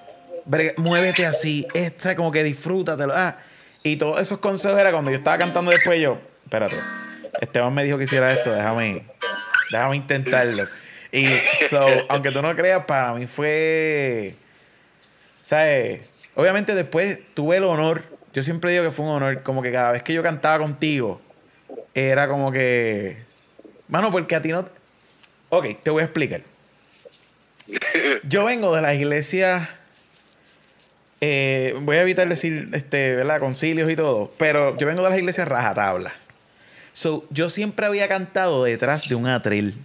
muévete así, esta, como que disfrútatelo. Ah, y todos esos consejos era cuando yo estaba cantando después yo, espérate, Esteban me dijo que hiciera esto, déjame, déjame intentarlo. Y so, aunque tú no creas, para mí fue. ¿Sabes? Obviamente después tuve el honor. Yo siempre digo que fue un honor. Como que cada vez que yo cantaba contigo, era como que. Mano, porque a ti no. Ok, te voy a explicar. Yo vengo de la iglesia. Eh, voy a evitar decir, este, ¿verdad? Concilios y todo. Pero yo vengo de las iglesias rajatabla. So, yo siempre había cantado detrás de un atril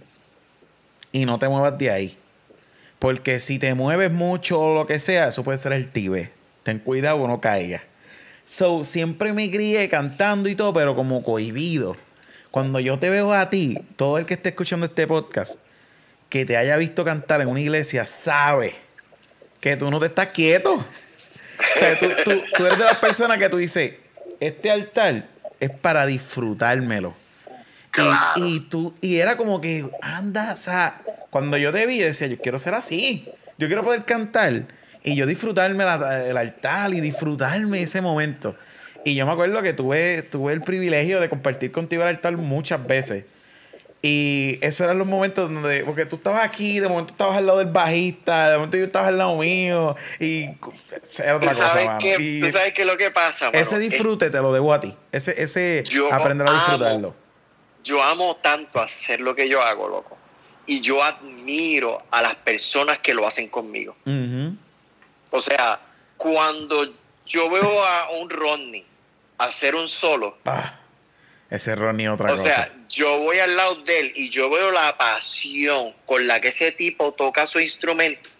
y no te muevas de ahí. Porque si te mueves mucho o lo que sea, eso puede ser el tibe. Ten cuidado o no caiga. So, siempre me crié cantando y todo, pero como cohibido. Cuando yo te veo a ti, todo el que esté escuchando este podcast, que te haya visto cantar en una iglesia, sabe que tú no te estás quieto. O sea, tú, tú eres de las personas que tú dices, este altar es para disfrutármelo. Y, tú, y era como que, anda, o sea, cuando yo te vi, decía, yo quiero ser así. Yo quiero poder cantar y yo disfrutarme el altar y disfrutarme ese momento. Y yo me acuerdo que tuve, tuve el privilegio de compartir contigo el altar muchas veces. Y esos eran los momentos donde, porque tú estabas aquí, de momento estabas al lado del bajista, de momento yo estaba al lado mío, y era otra cosa, mano. tú sabes que lo que pasa, Ese disfrute te lo debo a ti. Ese, ese aprender a disfrutarlo yo amo tanto hacer lo que yo hago, loco. Y yo admiro a las personas que lo hacen conmigo. O sea, cuando yo veo a un Rodney hacer un solo. Ah, ese Rodney otra cosa. O sea, yo voy al lado de él y yo veo la pasión con la que ese tipo toca su instrumento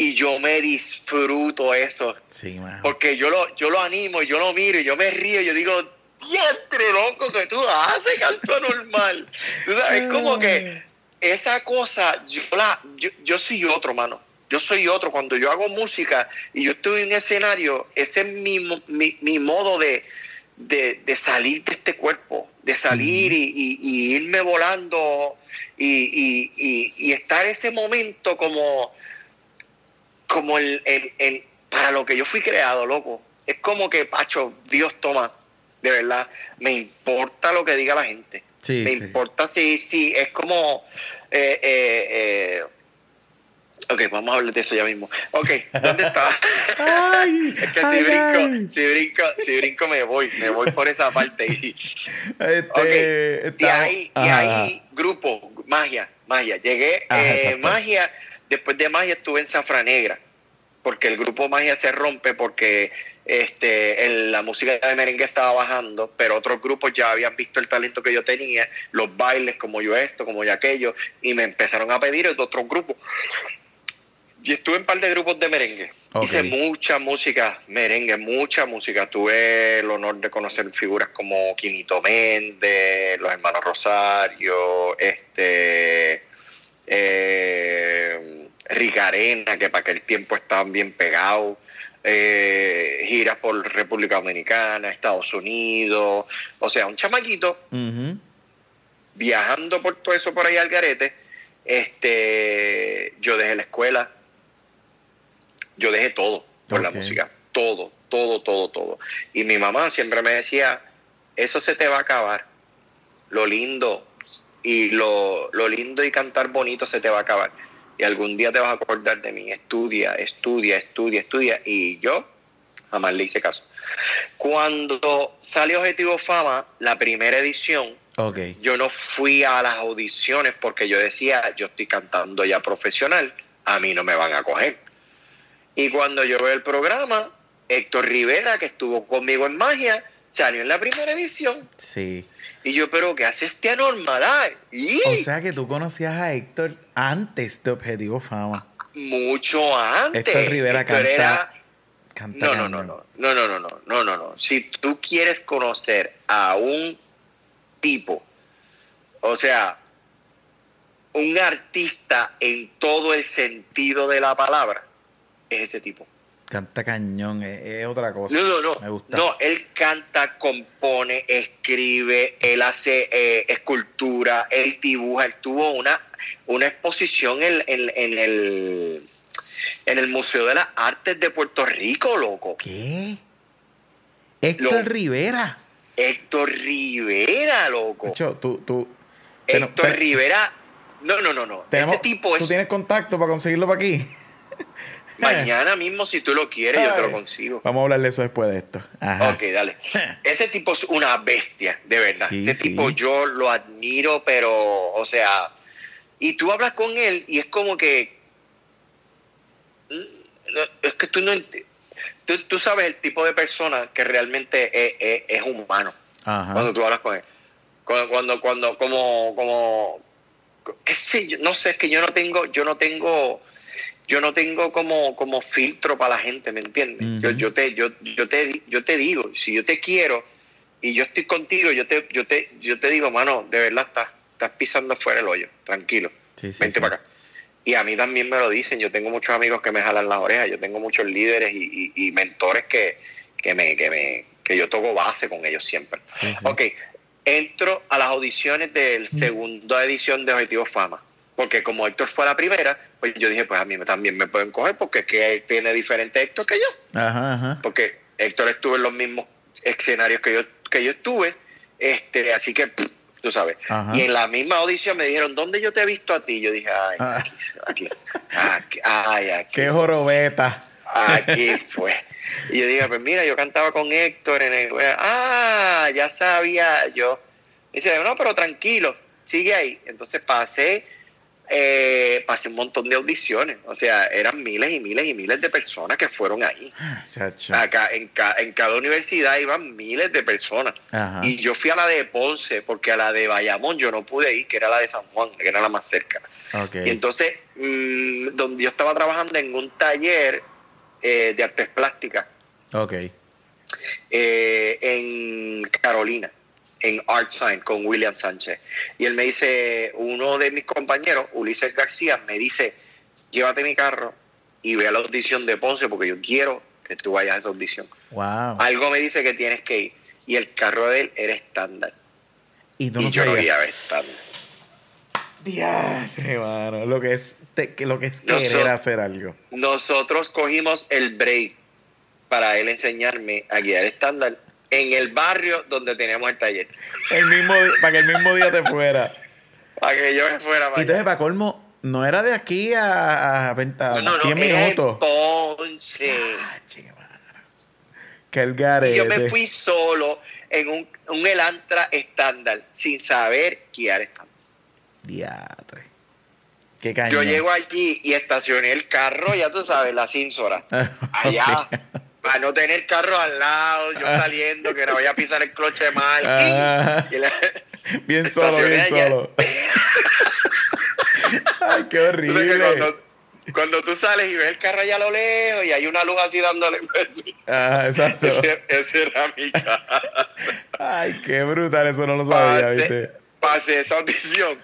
y yo me disfruto eso. Sí, Porque yo lo, yo lo animo, yo lo miro y yo me río y yo digo, diantre loco que tú haces, canto normal. Tú sabes, como que esa cosa, yo, la, yo, soy otro, mano. Yo soy otro. Cuando yo hago música y yo estoy en un escenario, ese es mi, mi, modo de, de, salir de este cuerpo, de salir y, irme volando y, y, estar ese momento como, como el, el, para lo que yo fui creado, loco. Es como que, Pacho, Dios toma, de verdad, me importa lo que diga la gente. me importa si, si es como... Eh, eh, eh, ok, vamos a hablar de eso ya mismo. Ok, ¿dónde está? es que si, brinco, si, brinco, si brinco me voy, me voy por esa parte. Y, este, y ahí, y ahí grupo, magia, magia. Llegué, eh, magia, después de magia estuve en Zafra Negra, porque el grupo magia se rompe porque este, la música de merengue estaba bajando, pero otros grupos ya habían visto el talento que yo tenía, los bailes, como yo esto, como yo aquello, y me empezaron a pedir otros grupos. Y estuve en un par de grupos de merengue. Hice mucha música, merengue, mucha música. Tuve el honor de conocer figuras como Quinito Méndez, los hermanos Rosario, este, eh, Ricarena, que para aquel tiempo estaban bien pegados eh, giras por República Dominicana, Estados Unidos, o sea, un chamaquito viajando por todo eso por ahí al garete. Este, yo dejé la escuela, yo dejé todo por la música, todo, todo, todo, todo. Y mi mamá siempre me decía, eso se te va a acabar. lo lindo y lo, lo lindo y cantar bonito se te va a acabar. Y algún día te vas a acordar de mí. Estudia, estudia, estudia, estudia. Y yo jamás le hice caso. Cuando salió Objetivo Fama, la primera edición, yo no fui a las audiciones porque yo decía, yo estoy cantando ya profesional, a mí no me van a coger. Y cuando yo veo el programa, Héctor Rivera, que estuvo conmigo en Magia, salió en la primera edición. Sí. Y yo, pero ¿qué hace este anormal? Y O sea que tú conocías a Héctor antes de Objetivo Fama. mucho antes. Héctor Rivera Héctor canta- era- Canta No, no, no, no, no, no, no, no, no, no, no. Si tú quieres conocer a un tipo, o sea, un artista en todo el sentido de la palabra, es ese tipo. Canta cañón, es, es otra cosa. No, no, no. Me gusta. No, él canta, compone, escribe, él hace eh, escultura, él dibuja, él tuvo una, una exposición en, en- en el en el Museo de las Artes de Puerto Rico, loco. ¿Qué? Héctor Lo- Rivera. Héctor Rivera, loco. Hecho, tú, tú. Héctor Rivera. No, no, no, no. Ese tipo ¿Tú es tienes contacto para conseguirlo para aquí? Mañana mismo, si tú lo quieres, yo te lo Ay. consigo. Vamos a hablar de eso después de esto. Ajá. Ok, dale. Ese tipo es una bestia, de verdad. Sí, Ese sí. tipo yo lo admiro, pero, o sea, y tú hablas con él y es como que, mm, es que tú no, tú, tú sabes el tipo de persona que realmente es, es- es humano Ajá. cuando tú hablas con él. Cuando, cuando, cuando como, como, qué sé yo, no sé, es que yo no tengo, yo no tengo, yo no tengo como, como filtro para la gente, ¿me entiendes? Yo, yo te, yo, yo te, yo te digo, si yo te quiero y yo estoy contigo, yo te, yo te, yo te digo, mano, de verdad estás, estás pisando fuera el hoyo, tranquilo, Sí, sí, vente sí. para acá. Y a mí también me lo dicen, yo tengo muchos amigos que me jalan las orejas, yo tengo muchos líderes y, y- y mentores que, que me, que me, que yo toco base con ellos siempre. Ok, entro a las audiciones del segunda edición de Objetivo Fama. Porque como Héctor fue la primera, pues yo dije, pues a mí también me pueden coger porque es que él tiene diferente Héctor que yo. Ajá, ajá. Porque Héctor estuvo en los mismos escenarios que yo, que yo estuve. Este, así que, pff, tú sabes. Ajá. Y en la misma audición me dijeron, ¿dónde yo te he visto a ti? Yo dije, ay, Ah. aquí, aquí, aquí, ay, aquí. Qué jorobeta. Aquí fue. Y yo dije, pues mira, yo cantaba con Héctor en el... Ah, ya sabía yo. Dice, no, pero tranquilo, sigue ahí. Entonces pasé, eh, pasé un montón de audiciones. O sea, eran miles y miles y miles de personas que fueron ahí. Chacho. Acá, en, ca- en cada universidad iban miles de personas. Ajá. Y yo fui a la de Ponce, porque a la de Bayamón yo no pude ir, que era la de San Juan, que era la más cerca. Ok. Y entonces, mm, donde yo estaba trabajando en un taller eh, de artes plásticas Ok. eh, en Carolina, en Art Sign, con William Sánchez. Y él me dice, uno de mis compañeros, Ulises García, me dice, llévate mi carro y ve a la audición de Ponce, porque yo quiero que tú vayas a esa audición. Wow. Algo me dice que tienes que ir. Y el carro de él era estándar. Y tú Y no yo no sabías. iba a estándar. Diatre, mano. Lo que es, te- lo que es querer hacer algo. Nosotros cogimos el break para él enseñarme a guiar estándar en el barrio donde teníamos el taller. El mismo, para que el mismo día te fuera. Para que yo me fuera Y para entonces, para colmo, no era de aquí a, a, 20 a No, no, no, 10 era en minutos. Ah, mano. Que el Y garete. yo me fui solo en un, un Elantra estándar, sin saber guiar estándar. Diatre. Qué cañón. Yo llego allí y estacioné el carro, ya tú sabes, la cínsora. allá, para no tener carro al lado, yo saliendo, que no vaya a pisar el cloche mal. Ah. Y la- Bien solo, bien solo. Ay, qué horrible. cuando, cuando tú sales y ves el carro allá a lo lejos y hay una luz así dándole. Ah, exacto. ese, ese era mi carro. Ay, qué brutal, eso no lo sabía, Pasé, ¿viste? pasé esa audición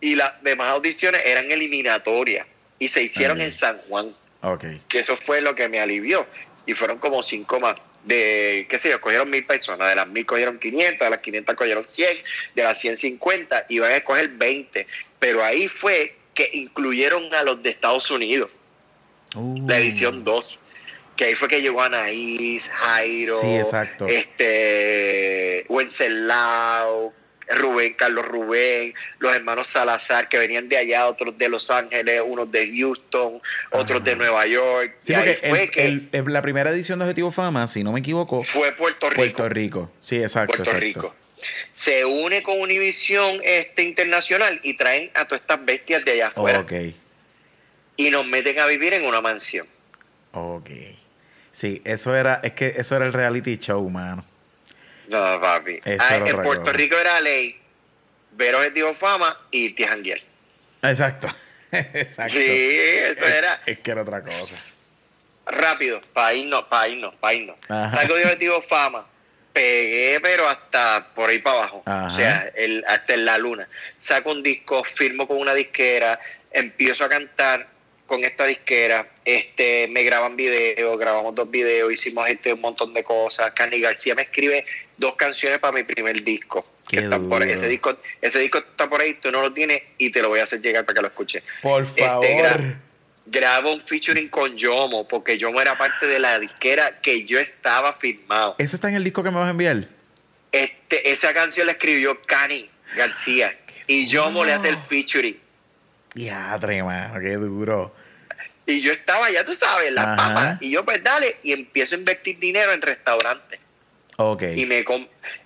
y las demás audiciones eran eliminatorias y se hicieron en San Juan. Ok. que eso fue lo que me alivió. Y fueron como cinco más. De, qué sé yo, cogieron mil personas, de las mil cogieron 500, de las 500 cogieron 100, de las 100 50, y van a escoger 20. Pero ahí fue que incluyeron a los de Estados Unidos, Uh. la edición 2. Que ahí fue que llegó Anaís, Jairo, Sí, exacto. este, Wenceslao, Rubén, Carlos Rubén, los hermanos Salazar, que venían de allá, otros de Los Ángeles, unos de Houston, otros de Nueva York. Sí, porque fue que la primera edición de Objetivo Fama, si no me equivoco, fue Puerto Rico. Puerto Rico, sí, exacto. Puerto Rico. Se une con Univisión este, Internacional y traen a todas estas bestias de allá afuera. Ok. Y nos meten a vivir en una mansión. Ok. Sí, eso era, es que eso era el reality show, mano. No, papi. Ah, en Puerto Rico era ley ver Objetivo Fama y irte a Exacto. Exacto. Sí, eso era. Es que era otra cosa. Rápido, para irnos, para irnos, para irnos. Salgo de Objetivo Fama, pegué, pero hasta por ahí para abajo. O sea, el, hasta en la luna. Saco un disco, firmo con una disquera, empiezo a cantar con esta disquera, este, me graban videos, grabamos dos videos, hicimos este un montón de cosas. Cani García me escribe dos canciones para mi primer disco. Que están por ese disco, ese disco está por ahí, tú no lo tienes y te lo voy a hacer llegar para que lo escuches. Por este, favor. grabo un featuring con Yomo, porque Yomo era parte de la disquera que yo estaba firmado. ¿Eso está en el disco que me vas a enviar? Este, esa canción la escribió Cani García y Yomo le hace el featuring. Ya, mano, qué duro. Y yo estaba, ya tú sabes, las papas. Y yo, pues dale, y empiezo a invertir dinero en restaurantes. Ok. Y me,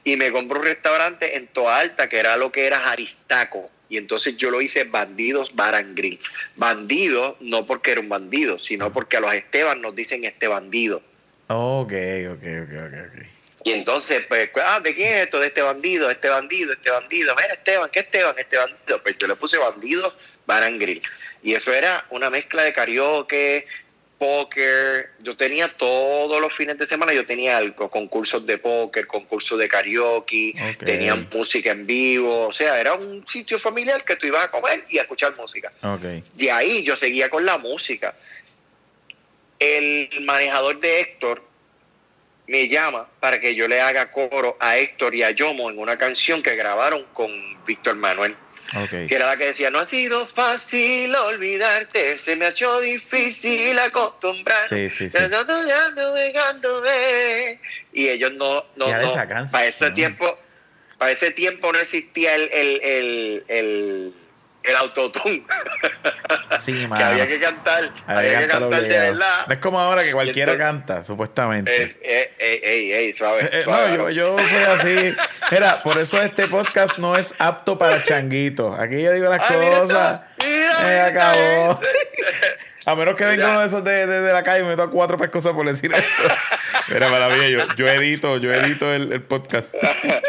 y me compro un restaurante en Toa Alta, que era lo que era Jaristaco. Y entonces yo lo hice Bandidos Barangrín. Bandido, no porque era un bandido, sino porque a los Esteban nos dicen este bandido. Ok, ok, ok, ok, ok. Y entonces, pues, ah, ¿de quién es esto? De este bandido, este bandido, este bandido. Mira, Esteban, ¿qué Esteban? Este bandido. Pues yo le puse Bandidos Barangrín. Y eso era una mezcla de karaoke, póker. Yo tenía todos los fines de semana, yo tenía algo, concursos de póker, concursos de karaoke, tenía música en vivo. O sea, era un sitio familiar que tú ibas a comer y a escuchar música. Okay. De ahí yo seguía con la música. El manejador de Héctor me llama para que yo le haga coro a Héctor y a Yomo en una canción que grabaron con Víctor Manuel. Que era la que decía, no ha sido fácil olvidarte, se me ha hecho difícil acostumbrar. Sí, sí, sí. Y ellos no, no, no. para ese tiempo, para ese tiempo no existía el, el, el, el el autotune. Sí, que había que cantar, había, que cantar de verdad. No es como ahora que cualquiera canta, supuestamente. Eh, eh, eh, ey, ey, ¿sabes? no, yo, yo, soy así. Mira, por eso este podcast no es apto para changuitos. Aquí yo digo las cosas. me acabó. A menos que venga uno de esos de, de, la calle y me meto a cuatro pescosas por decir eso. Mira, maravilla, yo, yo edito, yo edito el, el podcast.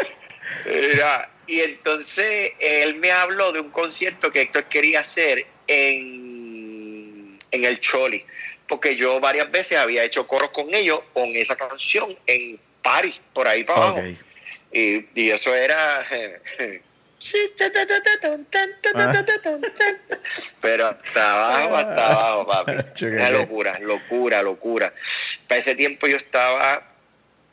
Mira, y entonces él me habló de un concierto que Héctor quería hacer en, en el Choli, porque yo varias veces había hecho coros con ellos con esa canción en París, por ahí para abajo. Y, y, eso era... Pero hasta abajo, hasta abajo, papi. Una locura, locura, locura. Para ese tiempo yo estaba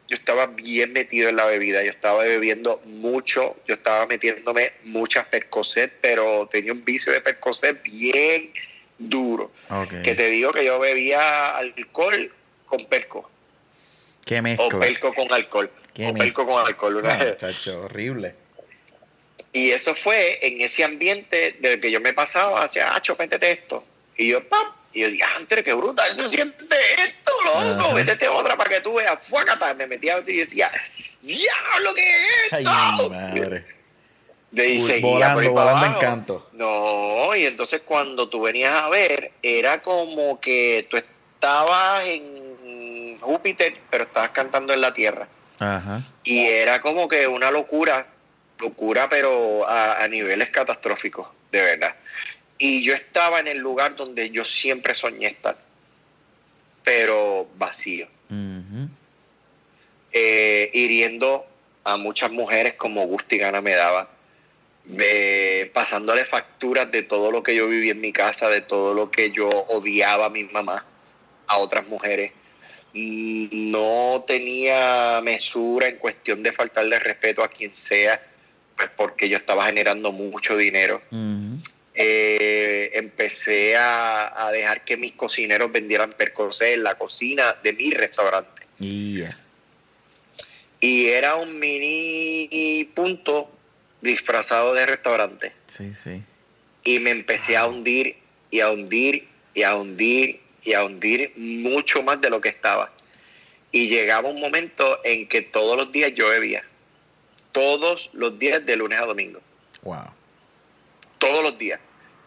yo estaba bien metido en la bebida, yo estaba bebiendo mucho, yo estaba metiéndome muchas percocet, pero tenía un vicio de percocet bien duro. Que te digo que yo bebía alcohol con perco. ¿Qué mezcla? O perco con alcohol. ¿Qué o perco con alcohol. Una horrible. Y eso fue en ese ambiente del que yo me pasaba hacia, ah, chopéntete esto. Y yo, ¡pam! Y yo dije, antes qué bruta, eso siente esto, loco, métete otra para que tú veas, fuácata. Me metía y decía, diablo, ¿qué es esto? Ay, madre. De volando, volando en canto. No, y entonces cuando tú venías a ver, era como que tú estabas en Júpiter, pero estabas cantando en la Tierra. Ajá. Y era como que una locura, locura, pero a, a niveles catastróficos, de verdad. Y yo estaba en el lugar donde yo siempre soñé estar, pero vacío. Eh, hiriendo a muchas mujeres como gusto y gana me daba, pasándole facturas de todo lo que yo viví en mi casa, de todo lo que yo odiaba a mi mamá, a otras mujeres. No tenía mesura en cuestión de faltarle respeto a quien sea, pues porque yo estaba generando mucho dinero. Eh, empecé a, dejar que mis cocineros vendieran percocé en la cocina de mi restaurante. Y era un mini punto disfrazado de restaurante. Sí, sí. Y me empecé a hundir y a hundir y a hundir y a hundir mucho más de lo que estaba. Y llegaba un momento en que todos los días yo bebía. Todos los días de lunes a domingo. Wow. Todos los días.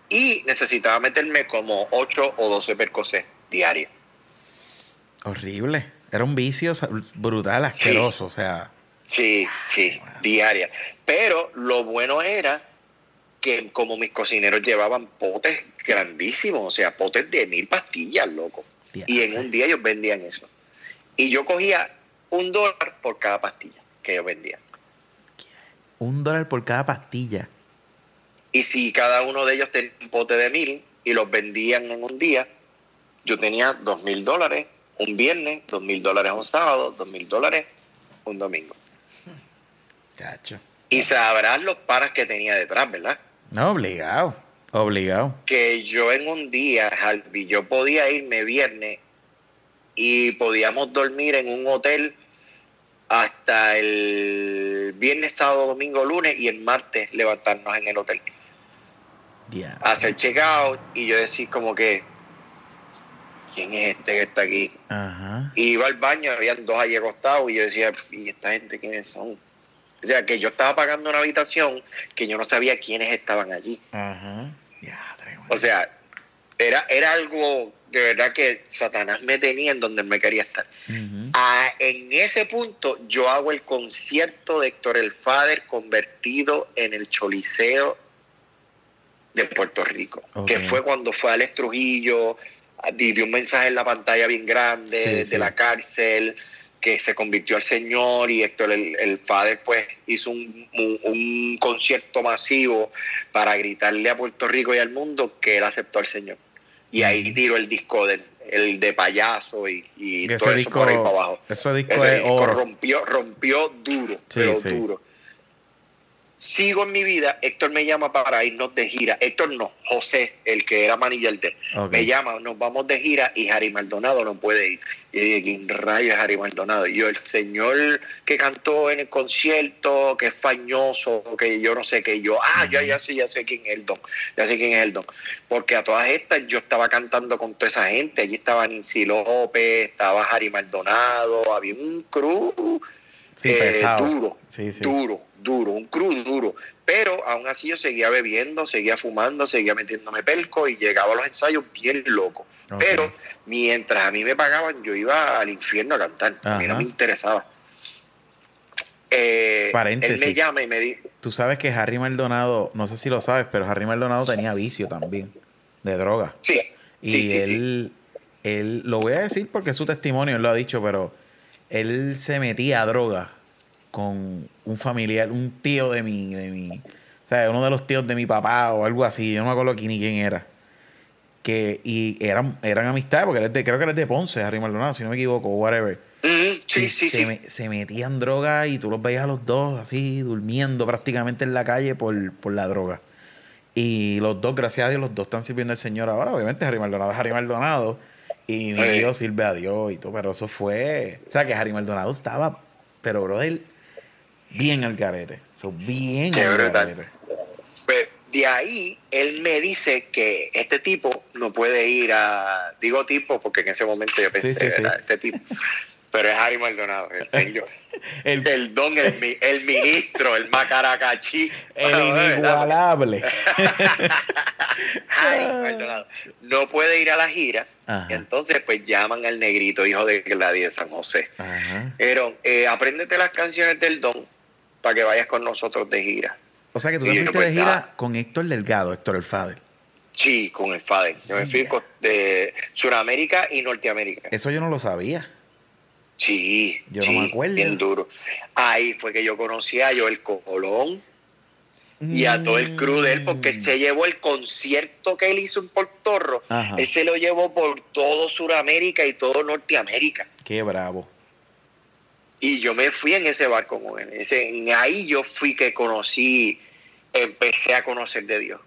Y necesitaba meterme como 8 o 12 percocés diarios. Horrible. Era un vicio brutal, asqueroso, o sea. Sí, sí, diaria. Pero lo bueno era que como mis cocineros llevaban potes grandísimos, o sea, potes de mil pastillas, loco. Y en un día ellos vendían eso. Y yo cogía un dólar por cada pastilla que ellos vendían. Un dólar por cada pastilla. Y si cada uno de ellos tenía un pote de mil y los vendían en un día, yo tenía dos mil dólares un viernes, dos mil dólares un sábado, dos mil dólares un domingo. Cacho. Y sabrás los paras que tenía detrás, ¿verdad? No, obligado, obligado. Que yo en un día, yo podía irme viernes y podíamos dormir en un hotel hasta el viernes, sábado, domingo, lunes y el martes levantarnos en el hotel. Yeah. Hacer checkout y yo decir como que, ¿quién es este que está aquí? Y iba al baño, habían dos allí acostados y yo decía, ¿y esta gente quiénes son? O sea, que yo estaba pagando una habitación que yo no sabía quiénes estaban allí. O sea, era, era algo de verdad que Satanás me tenía en donde me quería estar. Ah, en ese punto yo hago el concierto de Héctor El Fader convertido en el Choliseo de Puerto Rico, que fue cuando fue Alex Trujillo, dio un mensaje en la pantalla bien grande de la cárcel que se convirtió al Señor y Héctor el, el Padre pues hizo un, un, concierto masivo para gritarle a Puerto Rico y al mundo que él aceptó al Señor. Y ahí tiró el disco del el de payaso y, y todo eso por ahí para abajo. Ese disco, rompió, rompió duro, pero duro sigo en mi vida, Héctor me llama para irnos de gira. Héctor no, José, el que era manager de me llama, nos vamos de gira y Harry Maldonado no puede ir. Y dije, ¿quién rayo es Harry Maldonado? Y yo, el señor que cantó en el concierto, que es fañoso, que yo no sé qué, yo, ah, ya, ya sé, ya sé quién es el don, ya sé quién es el don. Porque a todas estas yo estaba cantando con toda esa gente, allí estaba Nancy López, estaba Harry Maldonado, había un cruz sí, eh, duro, duro duro, un crudo duro. Pero aún así yo seguía bebiendo, seguía fumando, seguía metiéndome pelco y llegaba a los ensayos bien loco. Pero mientras a mí me pagaban, yo iba al infierno a cantar. A mí no me interesaba. Eh, él me llama y me dice... Tú sabes que Harry Maldonado, no sé si lo sabes, pero Harry Maldonado tenía vicio también de droga. Sí. Y él, él, lo voy a decir porque es su testimonio, él lo ha dicho, pero él se metía a droga con un familiar, un tío de mi, de mi, o sea, uno de los tíos de mi papá o algo así, yo no me acuerdo quién ni quién era. Que, y eran, eran amistades, porque creo que eres de Ponce, Harry Maldonado, si no me equivoco, whatever. sí, sí, se, se, metían droga y tú los veías a los dos así, durmiendo prácticamente en la calle por, por la droga. Y los dos, gracias a Dios, los dos están sirviendo al Señor ahora. Obviamente, Harry Maldonado es Harry Maldonado. Y mi tío sirve a Dios y todo. Pero eso fue. O sea, que Harry Maldonado estaba. Pero, brother, bien al garete. So, bien al garete. Pues de ahí él me dice que este tipo no puede ir a. Digo tipo porque en ese momento yo pensé, sí, este tipo. Pero es Harry Maldonado, el señor. el, don, el, el, ministro, el macaracachí. El inigualable. Harry Maldonado. No puede ir a la gira. entonces, pues llaman al negrito, hijo de Gladys de San José. Pero eh, apréndete las canciones del don para que vayas con nosotros de gira. O sea que tú te fuiste de gira con Héctor Delgado, Héctor el Fader. Sí, con el Fader. Yo me fui de Sudamérica y Norteamérica. Eso yo no lo sabía. Sí, yo no me acuerdo. Bien duro. Ahí fue que yo conocí a Joel Colón y a todo el crew de él, porque se mm. llevó el concierto que él hizo en Portorro. Él se lo llevó por todo Sudamérica y todo Norteamérica. Qué bravo. Y yo me fui en ese barco con él. Ese, ahí yo fui que conocí, empecé a conocer de Dios.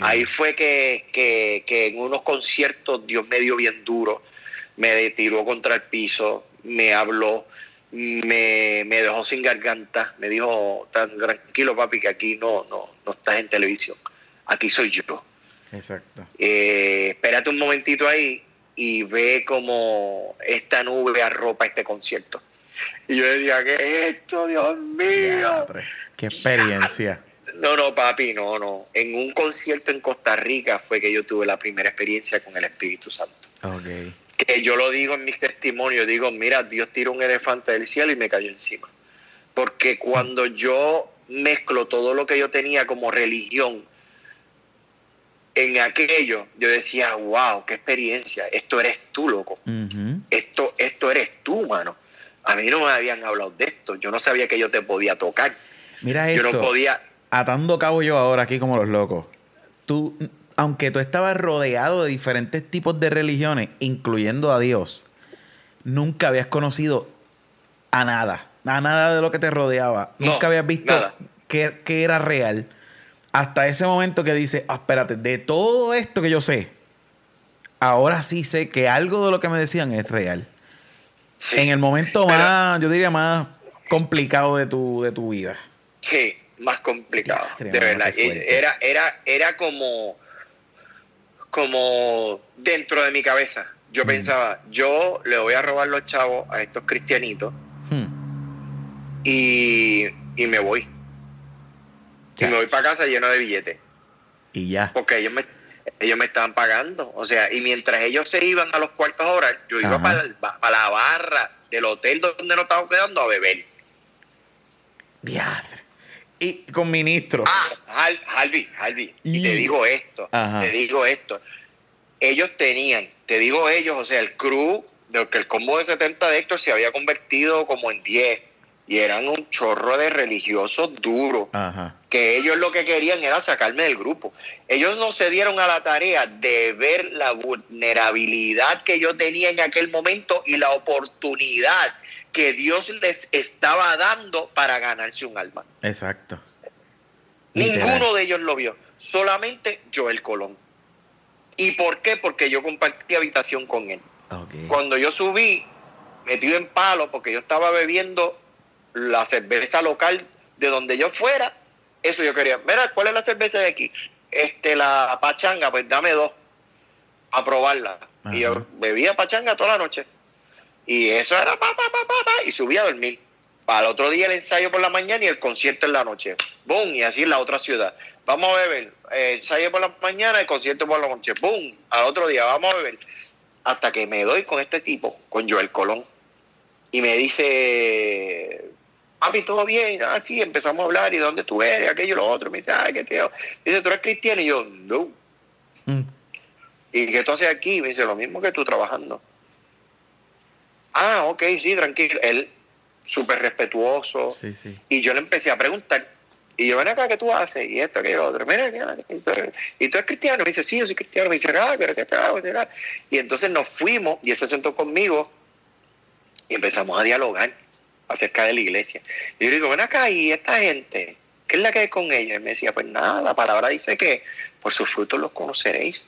Ahí fue que, que, en unos conciertos Dios me dio bien duro, me tiró contra el piso, me habló, me, me dejó sin garganta. Me dijo, tan tranquilo papi, que aquí no, no, no estás en televisión. Aquí soy yo. Exacto. Eh, espérate un momentito ahí y ve como esta nube arropa este concierto. Y yo decía, ¿qué es esto, Dios mío? Qué experiencia. No, no, papi, no, no. En un concierto en Costa Rica fue que yo tuve la primera experiencia con el Espíritu Santo. Ok. Que yo lo digo en mis testimonios, digo, mira, Dios tiró un elefante del cielo y me cayó encima. Porque cuando yo mezclo todo lo que yo tenía como religión en aquello, yo decía, wow, qué experiencia, esto eres tú, loco. Esto, esto eres tú, mano. A mí no me habían hablado de esto. Yo no sabía que yo te podía tocar. Mira Yo esto. no podía. Atando cabo yo ahora aquí como los locos. Tú, aunque tú estabas rodeado de diferentes tipos de religiones, incluyendo a Dios, nunca habías conocido a nada. A nada de lo que te rodeaba. No, nunca habías visto que, que era real. Hasta ese momento que dices, ah, espérate, de todo esto que yo sé, ahora sí sé que algo de lo que me decían es real. Sí, En el momento Pero- más, yo diría más complicado de tu, de tu vida. sí, más complicado. De verdad. fuerte. Era, era, era como, como dentro de mi cabeza. Yo Mm. pensaba, yo le voy a robar los chavos a estos cristianitos Hmm. y, y me voy. Y me voy para casa lleno de billetes. Y ya. porque ellos me, ellos me estaban pagando. O sea, y mientras ellos se iban a los cuartos a orar, yo iba para, la barra del hotel donde nos estábamos quedando a beber. Diadre. Y con ministros. Ah, Harvey, Harvey, y Y- te digo esto, Ajá. te digo esto. Ellos tenían, te digo ellos, o sea, el crew, de que el combo de 70 de Héctor se había convertido como en 10 y eran un chorro de religiosos duros. Ajá. Que ellos lo que querían era sacarme del grupo. Ellos no se dieron a la tarea de ver la vulnerabilidad que yo tenía en aquel momento y la oportunidad que Dios les estaba dando para ganarse un alma. Exacto. Literal. Ninguno de ellos lo vio, solamente Joel Colón. ¿Y por qué? Porque yo compartí habitación con él. Cuando yo subí, metido en palo, porque yo estaba bebiendo la cerveza local de donde yo fuera, eso yo quería. Mira, ¿cuál es la cerveza de aquí? Este, la pachanga, pues dame dos a probarla. Ajá. Y yo bebía pachanga toda la noche. Y eso era pa, pa, pa, pa, pa, y subía a dormir. Para el otro día el ensayo por la mañana y el concierto en la noche. ¡Boom! Y así en la otra ciudad. Vamos a beber. eh, ensayo por la mañana, el concierto por la noche. ¡Boom! Al otro día vamos a beber. Hasta que me doy con este tipo, con Joel Colón. Y me dice, papi, ¿todo bien? Ah, sí, empezamos a hablar. ¿Y dónde tú eres? Aquello y lo otro. Me dice, ay, qué tío. Dice, ¿tú eres cristiano? Y yo, no. Mm. ¿Y qué tú haces aquí? Me dice, lo mismo que tú trabajando. Ah, ok, sí, tranquilo. Él, súper respetuoso. Sí, sí. Y yo le empecé a preguntar. Y yo, ven acá, ¿qué tú haces? Y esto, aquello, otro. Mira, y tú eres- cristiano. Me dice, sí, yo soy cristiano. Me dice, ah, pero ¿qué tal?". Y entonces nos fuimos y él se sentó conmigo y empezamos a dialogar acerca de la iglesia. Y yo digo, ven acá, y esta gente, ¿qué es la que hay con ella? Y me decía, pues nada, la palabra dice que por sus frutos los conoceréis.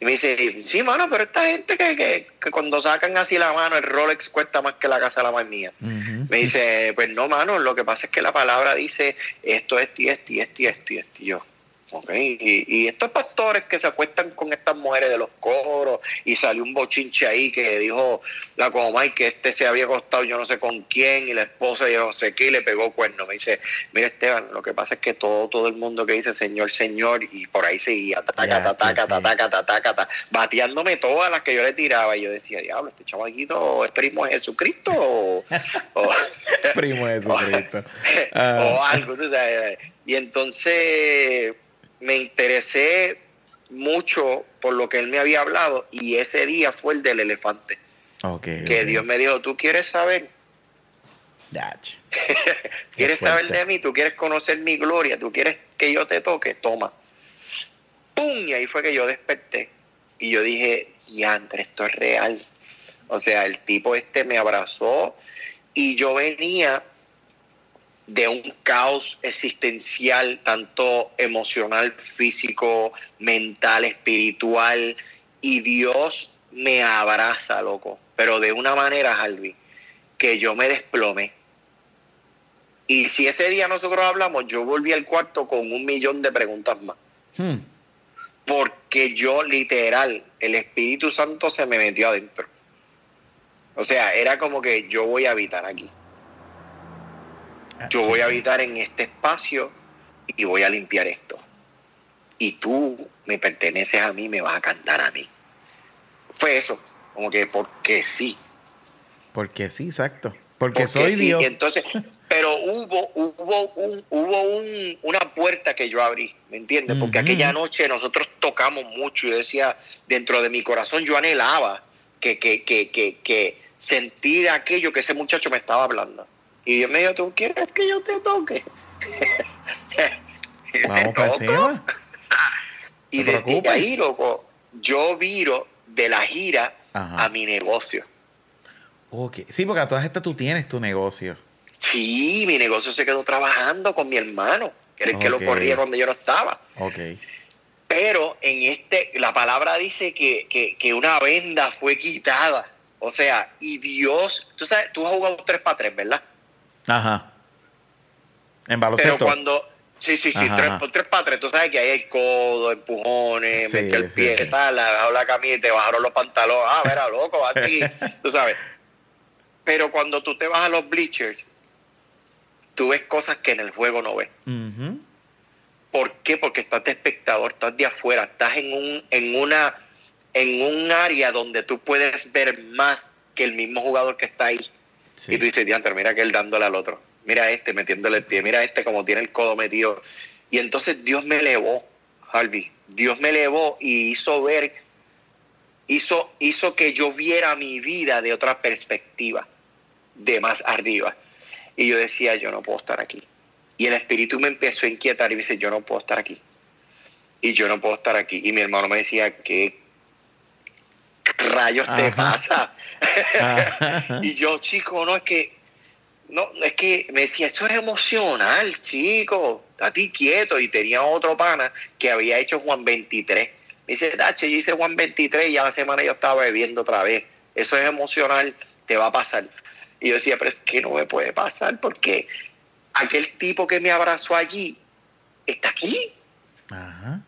Y me dice, sí, mano, pero esta gente que, que, que cuando sacan así la mano, el Rolex cuesta más que la casa de la más mía. Me dice, pues no, mano, lo que pasa es que la palabra dice esto, esto, y esto, y esto, y esto, y esto. Y yo, ok. Y, y estos pastores que se acuestan con estas mujeres de los coros y salió un bochinche ahí que dijo la Comay que este se había acostado yo no sé con quién y la esposa yo no sé qué y le pegó cuerno. Me dice, mira Esteban, lo que pasa es que todo, todo el mundo que dice Señor, Señor y por ahí seguía, taca, taca, taca, taca, taca, bateándome todas las que yo le tiraba y yo decía, diablo, este chamaquito es primo de Jesucristo o- o Primo de Jesucristo. o Ah. algo. tú sabes. Y entonces me interesé mucho por lo que él me había hablado y ese día fue el del elefante. Que. Dios me dijo, ¿tú quieres saber? ¿Quieres saber de mí? ¿Tú quieres conocer mi gloria? ¿Tú quieres que yo te toque? Toma. ¡Pum! Y ahí fue que yo desperté. Y yo dije, diantre, esto es real. O sea, el tipo este me abrazó y yo venía de un caos existencial, tanto emocional, físico, mental, espiritual, y Dios me abraza, loco, pero de una manera, Harvey, que yo me desplomé. Y si ese día nosotros hablamos, yo volví al cuarto con un millón de preguntas más. Hmm. Porque yo literal, el Espíritu Santo se me metió adentro. O sea, era como que yo voy a habitar aquí. Yo voy a habitar en este espacio y voy a limpiar esto. Y tú me perteneces a mí, me vas a cantar a mí. Fue eso, como que porque sí. Porque sí, exacto. Porque, Porque soy sí, Dios. y entonces, pero hubo, hubo, un, hubo un- una puerta que yo abrí, ¿me entiendes? Porque aquella noche nosotros tocamos mucho y decía, dentro de mi corazón yo anhelaba que, que, que, que, que sentir aquello que ese muchacho me estaba hablando. Y Dios me dijo, ¿tú quieres que yo te toque? Vamos para encima. Y desde preocupes. ahí, loco, yo viro de la gira Ajá. a mi negocio. Ok. Sí, porque a todas estas tú tienes tu negocio. Sí, mi negocio se quedó trabajando con mi hermano, que era el que lo corría cuando yo no estaba. Ok. Pero en este, la palabra dice que, que, que una venda fue quitada. O sea, y Dios, tú sabes, tú has jugado 3 para 3, ¿verdad? Ajá. En Pero baloncesto. cuando, sí, sí, sí, Ajá, 3 ajá. por 3 para 3, tú sabes que ahí hay codo, empujones, Sí, mete el pie, sí. tal, bajaron la camisa te bajaron los pantalones. Ah, mira, loco, va a seguir, tú sabes. Pero cuando tú te vas a los bleachers, tú ves cosas que en el juego no ves. Ujú. ¿Por qué? Porque estás de espectador, estás de afuera, estás en un, en una, en un área donde tú puedes ver más que el mismo jugador que está ahí. Y tú dices, diantre, mira que él dándole al otro. Mira este metiéndole el pie, mira este como tiene el codo metido. Y entonces Dios me elevó, Harvey. Dios me elevó y hizo ver, hizo, hizo que yo viera mi vida de otra perspectiva, de más arriba. Y yo decía, yo no puedo estar aquí. Y el espíritu me empezó a inquietar y me dice, yo no puedo estar aquí. Y yo no puedo estar aquí. Y mi hermano me decía, ¿qué rayos te pasa? Y yo, chico, no es que, no, es que me decía, eso es emocional, chico, estate quieto. Y tenía otro pana que había hecho Juan 23. Me dice, Dache, yo hice Juan 23 y a la semana yo estaba bebiendo otra vez. Eso es emocional, te va a pasar. Y yo decía, pero es que no me puede pasar porque aquel tipo que me abrazó allí está aquí. Ajá.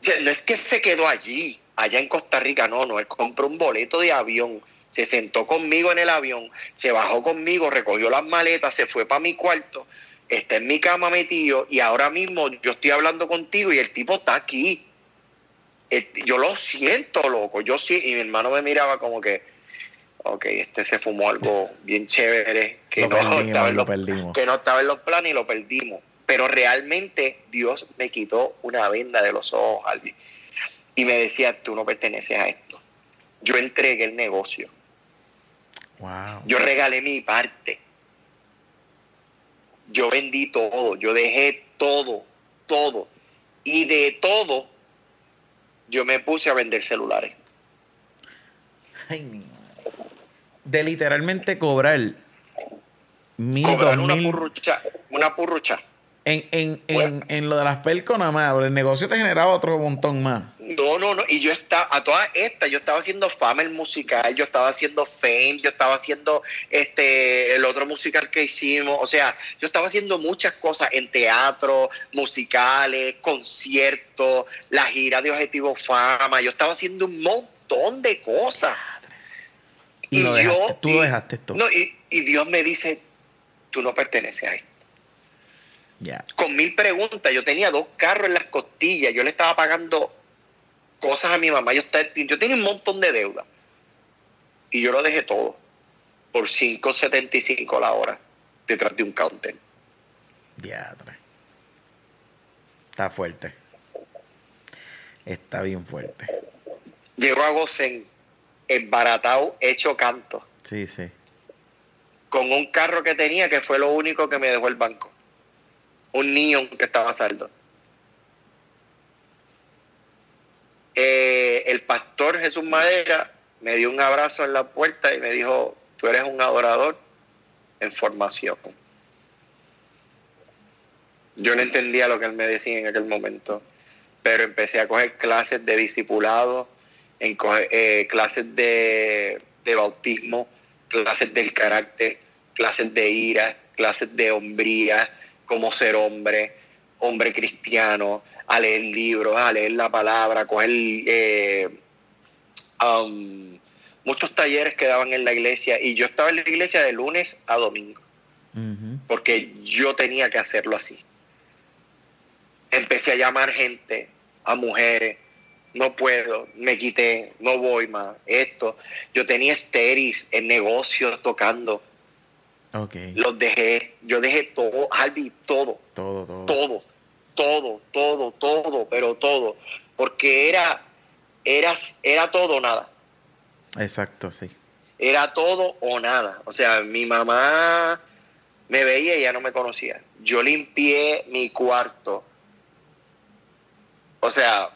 O sea, no es que se quedó allí, allá en Costa Rica, no, no, él compró un boleto de avión, se sentó conmigo en el avión, se bajó conmigo, recogió las maletas, se fue para mi cuarto, está en mi cama metido y ahora mismo yo estoy hablando contigo y el tipo está aquí. Yo lo siento, loco, yo sí, y mi hermano me miraba como que, ok, este se fumó algo bien chévere, que Lo no perdimos, estaba en lo los perdimos. que no estaba en los planes y lo perdimos. Pero realmente Dios me quitó una venda de los ojos, Albi. Y me decía, tú no perteneces a esto. Yo entregué el negocio. Wow. Yo regalé mi parte. Yo vendí todo. Yo dejé todo. Todo. Y de todo, yo me puse a vender celulares. Ay, mi madre. De literalmente cobrar mil, Cobrar dos una mil. purrucha. Una purrucha. En, en, Bueno. en, en lo de las pelcos nada más, el negocio te generaba otro montón más. No, no, no. Y yo estaba, a todas estas, yo estaba haciendo fama el musical, yo estaba haciendo fame, yo estaba haciendo este el otro musical que hicimos. O sea, yo estaba haciendo muchas cosas en teatro, musicales, conciertos, la gira de Objetivo Fama. Yo estaba haciendo un montón de cosas. Y, lo dejaste, tú y- lo dejaste todo. No, y, y Dios me dice, tú no perteneces a esto Ya. con mil preguntas. Yo tenía dos carros en las costillas. Yo le estaba pagando cosas a mi mamá. Yo, estaba- yo tenía un montón de deuda. Y yo lo dejé todo por 5.75 la hora detrás de un counter. Diatre. Está fuerte. Está bien fuerte. Llego a Gocen, embaratado, hecho canto, Sí, sí. con un carro que tenía que fue lo único que me dejó el banco. Un Neon que estaba saldo. Eh, el pastor Jesús Madera me dio un abrazo en la puerta y me dijo, tú eres un adorador en formación. Yo no entendía lo que él me decía en aquel momento, pero empecé a coger clases de discipulado, eh, clases de, de bautismo, clases del carácter, clases de ira, clases de hombría, cómo ser hombre, hombre cristiano, a leer libros, a leer la palabra, a coger eh, um, muchos talleres que daban en la iglesia y yo estaba en la iglesia de lunes a domingo, porque yo tenía que hacerlo así. Empecé a llamar gente, a mujeres, no puedo, me quité, no voy más, esto. Yo tenía estéreis en negocios tocando. Okay. Los dejé, yo dejé todo, Harvey, todo. Todo, todo. Todo, todo, todo, todo, pero todo. Porque era, era, era todo o nada. Exacto, sí. Era todo o nada. O sea, mi mamá me veía y ya no me conocía. Yo limpié mi cuarto. O sea,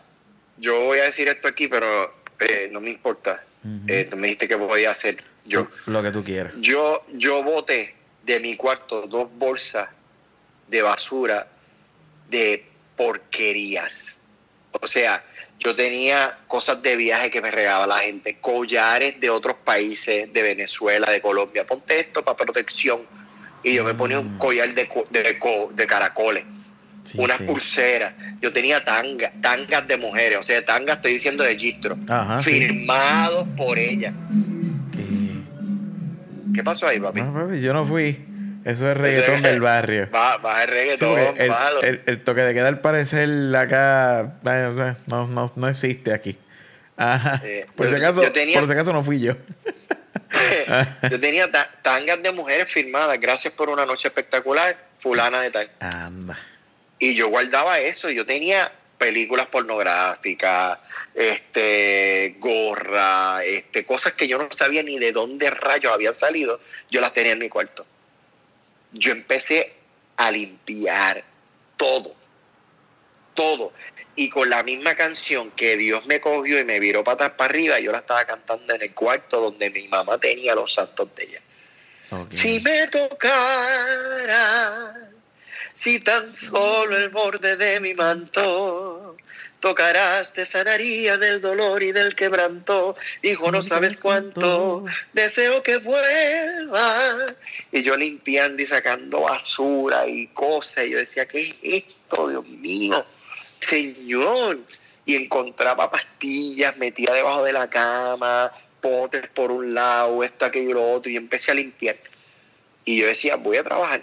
yo voy a decir esto aquí, pero eh, no me importa. Eh, tú me dijiste que podía hacer yo. Lo que tú quieras. Yo, yo boté de mi cuarto dos bolsas de basura de porquerías. O sea, yo tenía cosas de viaje que me regalaba la gente, collares de otros países, de Venezuela, de Colombia. Ponte esto para protección. Y yo me ponía un mm. collar de, de, de caracoles unas pulseras. Yo tenía tangas, tangas de mujeres, o sea, tangas estoy diciendo de gistro, firmados por ella. ¿Qué? pasó ahí, papi? Yo no fui. Eso es reggaetón del barrio. Va, va el reggaetón. el, toque de queda al parecer acá no, no, no existe aquí. Ajá. por, si acaso, por si acaso no fui yo. yo tenía tangas de mujeres firmadas. Gracias por una noche espectacular. Fulana de tal. Anda. Y yo guardaba eso, yo tenía películas pornográficas, este, gorra, este, cosas que yo no sabía ni de dónde rayos habían salido, yo las tenía en mi cuarto. Yo empecé a limpiar todo, todo. Y con la misma canción que Dios me cogió y me viró patas para arriba, yo la estaba cantando en el cuarto donde mi mamá tenía los santos de ella. Si me tocara si tan solo el borde de mi manto tocarás, te sanaría del dolor y del quebranto. Hijo, no sabes cuánto deseo que vuelva. Y yo limpiando y sacando basura y cosas. Y yo decía, ¿qué es esto, Dios mío? Señor. Y encontraba pastillas, metía debajo de la cama, potes por un lado, esto, aquello, lo otro. Y empecé a limpiar. Y yo decía, voy a trabajar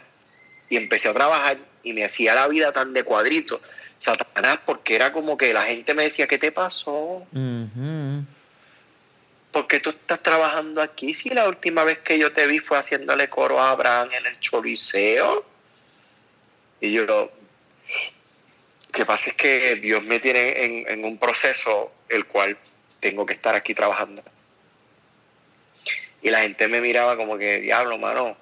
y empecé a trabajar y me hacía la vida tan de cuadrito. Satanás, porque era como que la gente me decía, ¿qué te pasó? ¿Por qué tú estás trabajando aquí? Si la última vez que yo te vi fue haciéndole coro a Abraham en el Choliseo. Y yo, lo que pasa es que Dios me tiene en, en un proceso el cual tengo que estar aquí trabajando. Y la gente me miraba como que, diablo, mano,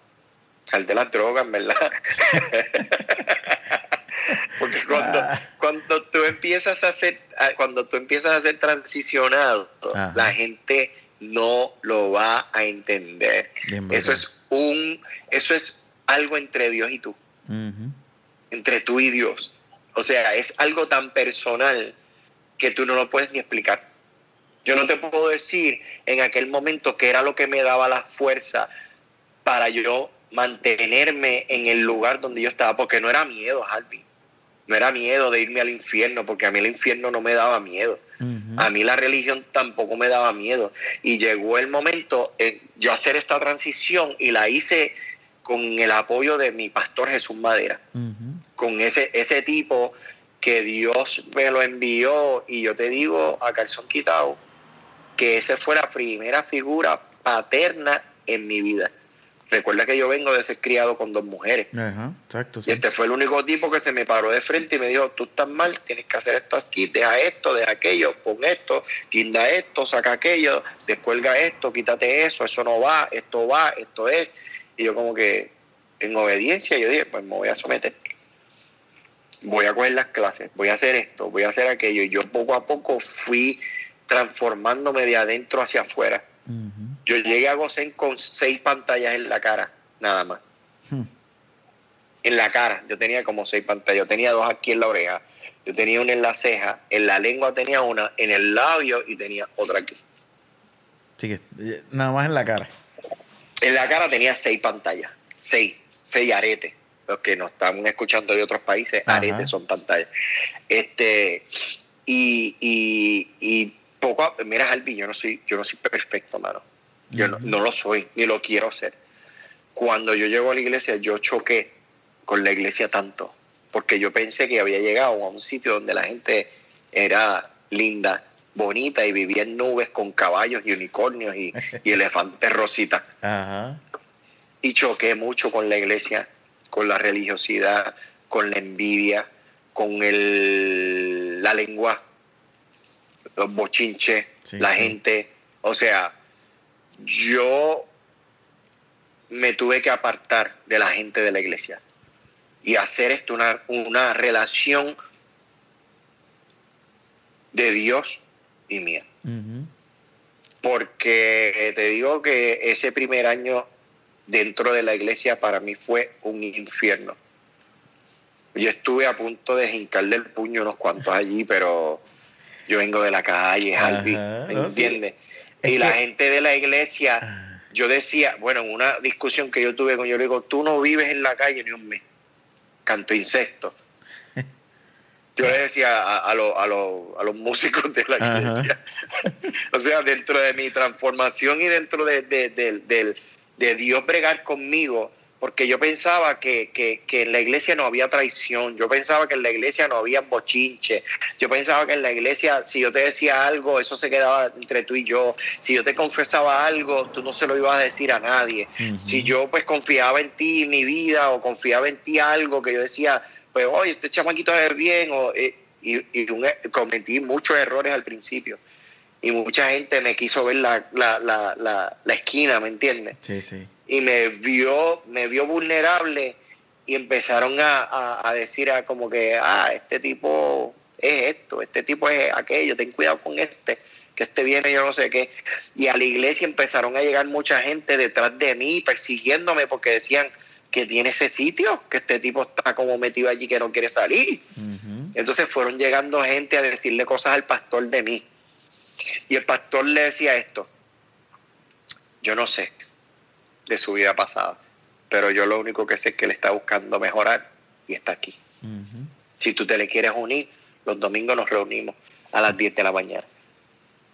sal de las drogas, ¿verdad? Porque cuando, ah. cuando tú empiezas a hacer, cuando tú empiezas a ser transicionado, la gente no lo va a entender. eso es un, eso es algo entre Dios y tú. Entre tú y Dios. O sea, es algo tan personal que tú no lo puedes ni explicar. Yo no te puedo decir en aquel momento qué era lo que me daba la fuerza para yo mantenerme en el lugar donde yo estaba, porque no era miedo, Harvey. No era miedo de irme al infierno, porque a mí el infierno no me daba miedo. A mí la religión tampoco me daba miedo. Y llegó el momento en yo hacer esta transición y la hice con el apoyo de mi pastor Jesús Madera, con ese, ese tipo que Dios me lo envió y yo te digo a calzón quitado que esa fue la primera figura paterna en mi vida. Recuerda que yo vengo de ser criado con dos mujeres. exacto, Y este fue el único tipo que se me paró de frente y me dijo, tú estás mal, tienes que hacer esto aquí, deja esto, deja aquello, pon esto, quinda esto, saca aquello, descuelga esto, quítate eso, eso no va, esto va, esto es. Y yo como que en obediencia yo dije, pues me voy a someter. Voy a coger las clases, voy a hacer esto, voy a hacer aquello. Y yo poco a poco fui transformándome de adentro hacia afuera yo llegué a Gosén con seis pantallas en la cara, nada más. Hmm. En la cara, yo tenía como seis pantallas. Yo tenía dos aquí en la oreja, yo tenía una en la ceja, en la lengua tenía una, en el labio y tenía otra aquí. Así que, nada más en la cara. En la cara tenía seis pantallas. seis, seis aretes. Los que nos están escuchando de otros países, aretes son pantallas. Este, y, y, y poco, mira, Albi, yo no soy, yo no soy perfecto, mano. Yo no, no, lo soy, ni lo quiero ser. Cuando yo llego a la iglesia, yo choqué con la iglesia tanto, porque yo pensé que había llegado a un sitio donde la gente era linda, bonita y vivía en nubes con caballos y unicornios y, elefantes rositas. Y choqué mucho con la iglesia, con la religiosidad, con la envidia, con el, la lengua, los bochinches, la gente. O sea, yo me tuve que apartar de la gente de la iglesia y hacer esto una, una relación de Dios y mía. Porque te digo que ese primer año dentro de la iglesia para mí fue un infierno. Yo estuve a punto de jincarle el puño unos cuantos allí, pero yo vengo de la calle, Albi, ¿me entiendes? Y la gente de la iglesia, ah. yo decía, bueno, en una discusión que yo tuve con yo, le digo, tú no vives en la calle ni un mes, canto insecto. Yo le decía a, a, los músicos de la iglesia, o sea, dentro de mi transformación y dentro de, de Dios bregar conmigo, porque yo pensaba que, en la iglesia no había traición, yo pensaba que en la iglesia no había bochinche, yo pensaba que en la iglesia si yo te decía algo, eso se quedaba entre tú y yo, si yo te confesaba algo, tú no se lo ibas a decir a nadie, si yo pues confiaba en ti, mi vida, o confiaba en ti algo que yo decía, pues oye, este chamaquito es bien, o, eh, y, y cometí muchos errores al principio y mucha gente me quiso ver la, la, la, la esquina, ¿me entiendes? Sí, sí y me vio, me vio vulnerable y empezaron a, decir a como que, ah, este tipo es esto, este tipo es aquello, ten cuidado con este, que este viene yo no sé qué. Y a la iglesia empezaron a llegar mucha gente detrás de mí, persiguiéndome porque decían que tiene ese sitio, que este tipo está como metido allí que no quiere salir. Entonces fueron llegando gente a decirle cosas al pastor de mí. Y el pastor le decía esto, yo no sé, de su vida pasada. Pero yo lo único que sé es que él está buscando mejorar y está aquí. Si tú te le quieres unir, los domingos nos reunimos a las 10 de la mañana.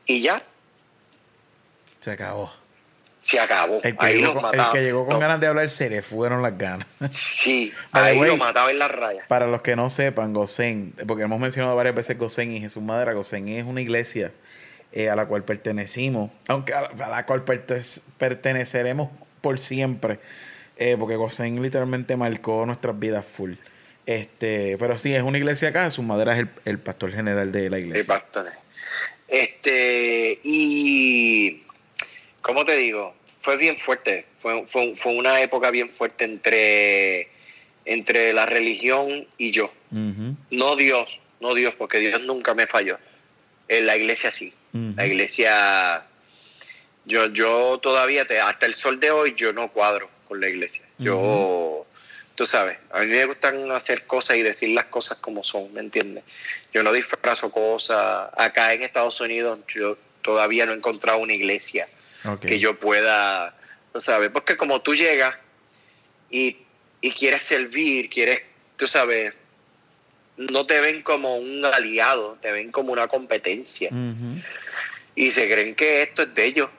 Y ya. Se acabó. Se acabó. El que, llegó, con, el que llegó con ganas de hablar se le fueron las ganas. Sí, ahí lo mataba en la raya. Para los que no sepan, Gosén, porque hemos mencionado varias veces Gosén y Jesús Madera, Gosén es una iglesia eh, a la cual pertenecimos, aunque a la, cual perteneceremos por siempre. Eh, porque Gosén literalmente marcó nuestras vidas full. Este, pero sí, es una iglesia acá, su madera es el, pastor general de la iglesia. El pastor. Este, y ¿cómo te digo? Fue bien fuerte. Fue, fue, una época bien fuerte entre, entre la religión y yo. No Dios, no Dios, porque Dios nunca me falló. En la iglesia sí. La iglesia yo, yo todavía, te, hasta el sol de hoy, yo no cuadro con la iglesia. Yo, tú sabes, a mí me gustan hacer cosas y decir las cosas como son, ¿me entiendes? Yo no disfrazo cosas. Acá en Estados Unidos yo todavía no he encontrado una iglesia que yo pueda, tú sabes, porque como tú llegas y, quieres servir, quieres, tú sabes, no te ven como un aliado, te ven como una competencia. Y se creen que esto es de ellos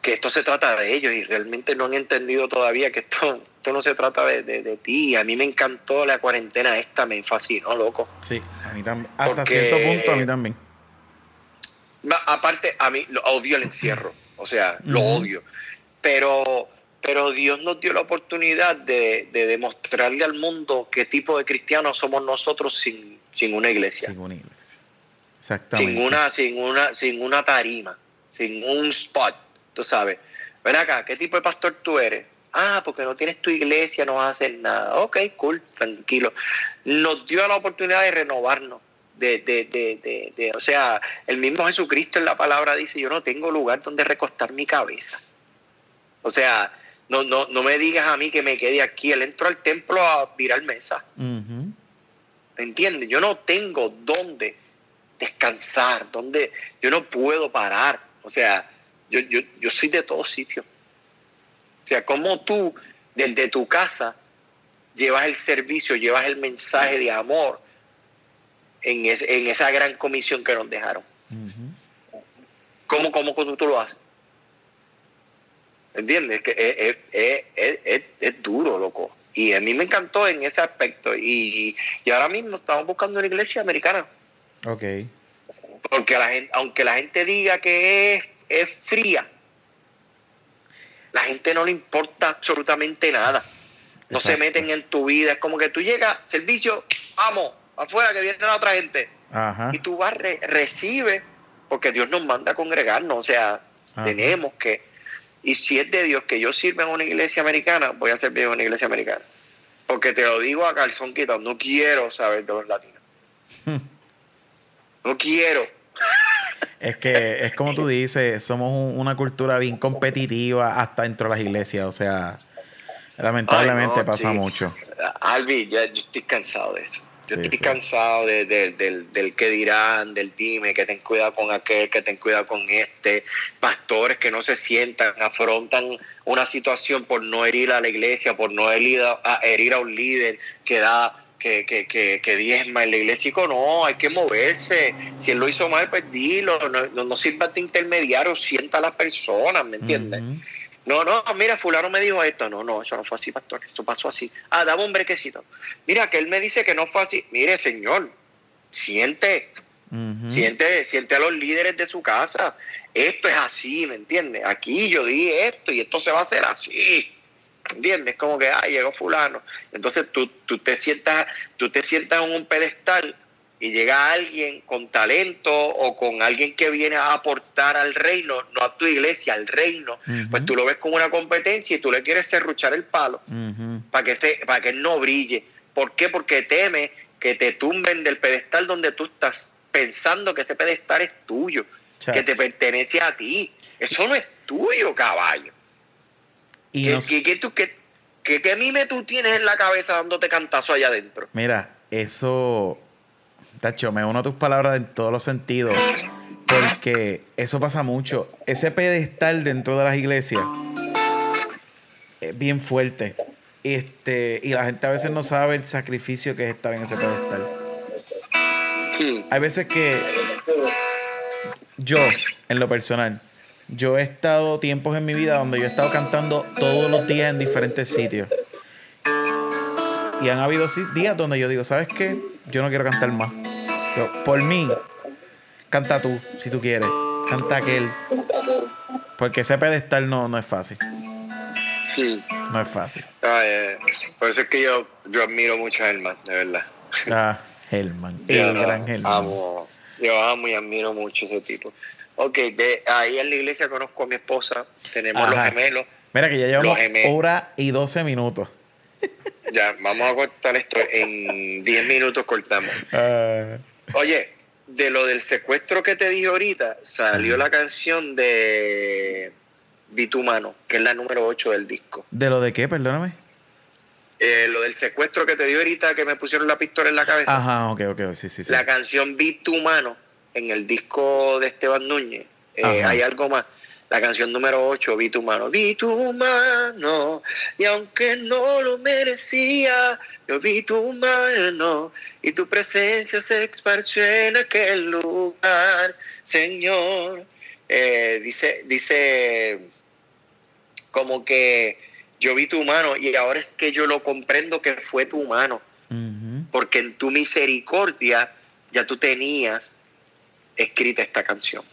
que esto se trata de ellos y realmente no han entendido todavía que esto, esto no se trata de, de, ti. A mí me encantó la cuarentena esta, me fascinó, loco. Sí, a mí también. Hasta cierto punto a mí también. Aparte, a mí lo odio el encierro, o sea, lo odio. Pero, pero Dios nos dio la oportunidad de, de, demostrarle al mundo qué tipo de cristianos somos nosotros sin, sin una iglesia. Sin una iglesia. Exactamente. Sin una, sin una, sin una tarima, sin un spot tú sabes, ven acá, ¿qué tipo de pastor tú eres? Ah, porque no tienes tu iglesia, no vas a hacer nada. Ok, cool, tranquilo. Nos dio la oportunidad de renovarnos. De, de, de, de, o sea, el mismo Jesucristo en la palabra dice, yo no tengo lugar donde recostar mi cabeza. O sea, no, no, no me digas a mí que me quede aquí. Él entró al templo a virar mesa. ¿Me entiendes? Yo no tengo dónde descansar, donde yo no puedo parar. O sea, yo, yo, yo soy de todos sitios. O sea, como tú desde tu casa llevas el servicio, llevas el mensaje de amor en, en esa gran comisión que nos dejaron. ¿Cómo, cómo, tú lo haces? ¿Entiendes? Que es, es, duro, loco. Y a mí me encantó en ese aspecto. Y, y ahora mismo estamos buscando una iglesia americana. Ok. Porque la gente, aunque la gente diga que es, es fría, la gente no le importa absolutamente nada. No se meten en tu vida. Es como que tú llegas, servicio, vamos, afuera que viene la otra gente. Y tú vas, re, recibe, porque Dios nos manda a congregarnos. O sea, tenemos que. Y si es de Dios que yo sirva en una iglesia americana, voy a servir en una iglesia americana. Porque te lo digo a calzón quitado, no quiero saber de los latinos. no quiero. Es que es como tú dices, somos una cultura bien competitiva hasta dentro de las iglesias, o sea, lamentablemente pasa mucho. Albi, ya, yo estoy cansado de eso. Yo estoy cansado del, que dirán, del dime, que ten cuidado con aquel, que ten cuidado con este. Pastores que no se sientan, afrontan una situación por no herir a la iglesia, por no herir a, herir a un líder que da que, que, que, que diezma en la iglesia. no, hay que moverse. Si él lo hizo mal, pues dilo. No, no, sirva de intermediario, sienta a las personas, ¿me entiendes? No, no, mira, fulano me dijo esto. No, no, eso no fue así, pastor. Esto pasó así. Ah, dame un brequecito. Mira, que él me dice que no fue así. Mire, señor, siente. Siente, siente a los líderes de su casa. Esto es así, ¿me entiendes? Aquí yo di esto y esto se va a hacer así. ¿Entiendes? Como que, ah, llegó fulano. Entonces tú, tú, te sientas, tú te sientas en un pedestal y llega alguien con talento o con alguien que viene a aportar al reino, no a tu iglesia, al reino, pues tú lo ves como una competencia y tú le quieres serruchar el palo para que se, para que no brille. ¿Por qué? Porque teme que te tumben del pedestal donde tú estás pensando que ese pedestal es tuyo, que te pertenece a ti. Eso no es tuyo, caballo. Y ¿Qué, tú, qué, qué, mime tú tienes en la cabeza dándote cantazo allá adentro? Mira, eso, Tacho, me uno a tus palabras en todos los sentidos. Porque eso pasa mucho. Ese pedestal dentro de las iglesias es bien fuerte. Este, y la gente a veces no sabe el sacrificio que es estar en ese pedestal. Hay veces que yo, en lo personal, yo he estado tiempos en mi vida donde yo he estado cantando todos los días en diferentes sitios. Y han habido días donde yo digo, ¿sabes qué? Yo no quiero cantar más. por mí, canta tú, si tú quieres. Canta aquel. Porque ese pedestal no, no es fácil. Sí. No es fácil. por eso es que yo, yo admiro mucho a Helman, de verdad. Ah, Helman. el gran Helman. Amo, yo amo y admiro mucho ese tipo. Ok, de ahí en la iglesia conozco a mi esposa, tenemos los gemelos. Mira que ya llevamos hora y 12 minutos. Ya, vamos a cortar esto. En 10 minutos cortamos. Ah. Oye, de lo del secuestro que te dije ahorita, salió la canción de Bitumano, que es la número 8 del disco. ¿De lo de qué? Perdóname. Eh, lo del secuestro que te di ahorita, que me pusieron la pistola en la cabeza. Ajá, ok, ok, sí, sí. sí. La canción Bitumano en el disco de Esteban Núñez, eh, hay algo más. La canción número 8, Vi tu mano. Vi tu mano, y aunque no lo merecía, yo vi tu mano, y tu presencia se esparció en aquel lugar, Señor. Eh, dice, dice, como que yo vi tu mano, y ahora es que yo lo comprendo que fue tu mano, porque en tu misericordia ya tú tenías escrita esta canción.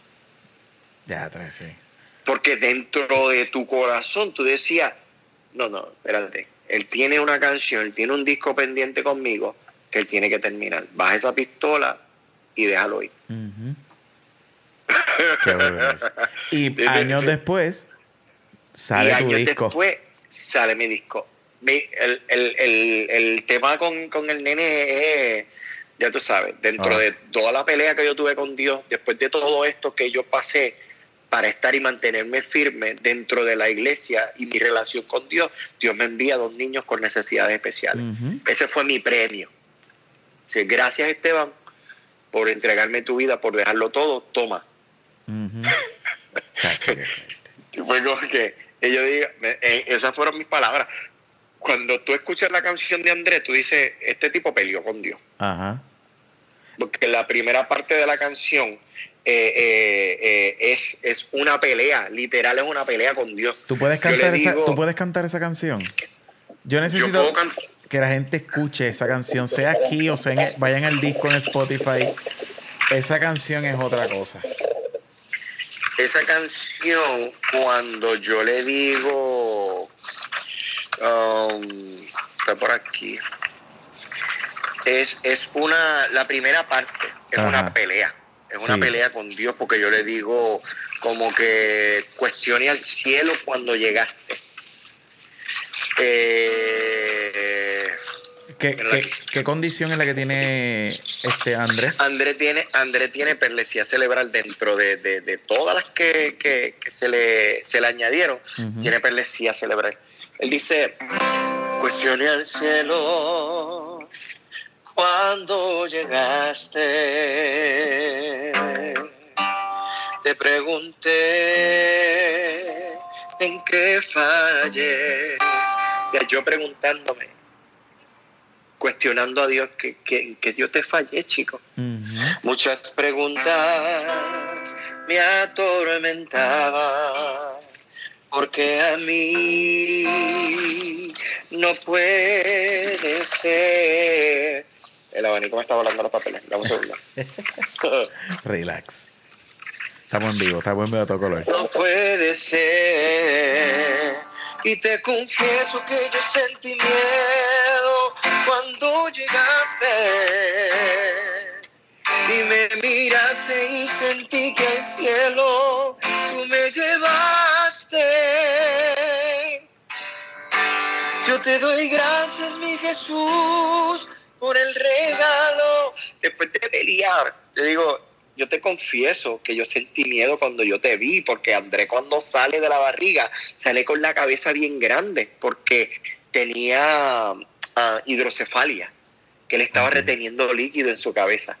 Ya, sí. Porque dentro de tu corazón tú decías, no, no, espérate, él tiene una canción, él tiene un disco pendiente conmigo que él tiene que terminar. Baja esa pistola y déjalo ir. y años después sale tu disco. después sale mi disco. El, el tema con, con el nene es ya tú sabes, dentro ah. de toda la pelea que yo tuve con Dios, después de todo esto que yo pasé para estar y mantenerme firme dentro de la iglesia y mi relación con Dios, Dios me envía dos niños con necesidades especiales. Ese fue mi premio. gracias Esteban por entregarme tu vida, por dejarlo todo, toma. fue que ellos digan, eh, esas fueron mis palabras, cuando tú escuchas la canción de Andrés, tú dices, este tipo peleó con Dios. Ajá. Porque la primera parte de la canción eh, eh, eh, es, es una pelea, literal es una pelea con Dios. ¿Tú puedes cantar, esa, ¿tú puedes cantar esa canción? Yo necesito que la gente escuche esa canción, sea aquí o sea en- vayan al disco en Spotify. Esa canción es otra cosa. Esa canción, cuando yo le digo, um, está por aquí, es, es una, la primera parte, es Ajá. una pelea, es una pelea con Dios, porque yo le digo como que cuestione al cielo cuando llegaste. Eh, ¿Qué, qué, condición es la que tiene este Andrés? André tiene, André tiene perlesía cerebral dentro de, de- de todas las que, que- que se, le, se le añadieron. Tiene perlesía cerebral. Él dice, cuestioné al cielo cuando llegaste. Te pregunté en qué fallé. Sea, yo preguntándome, cuestionando a Dios que, que, que Dios te fallé, chico. Muchas preguntas me atormentaban, porque a mí no puede ser. El abanico me está volando los papeles, dame un segundo. Relax. Estamos en vivo, estamos en vivo a todo color. No puede ser. Y te confieso que yo sentí miedo cuando llegaste. Y me miraste y sentí que al cielo tú me Yo te doy gracias, mi Jesús, por el regalo. Después de pelear, te digo, yo te confieso que yo sentí miedo cuando yo te vi, porque André cuando sale de la barriga, sale con la cabeza bien grande, porque tenía ah, hidrocefalia, que le estaba reteniendo líquido en su cabeza.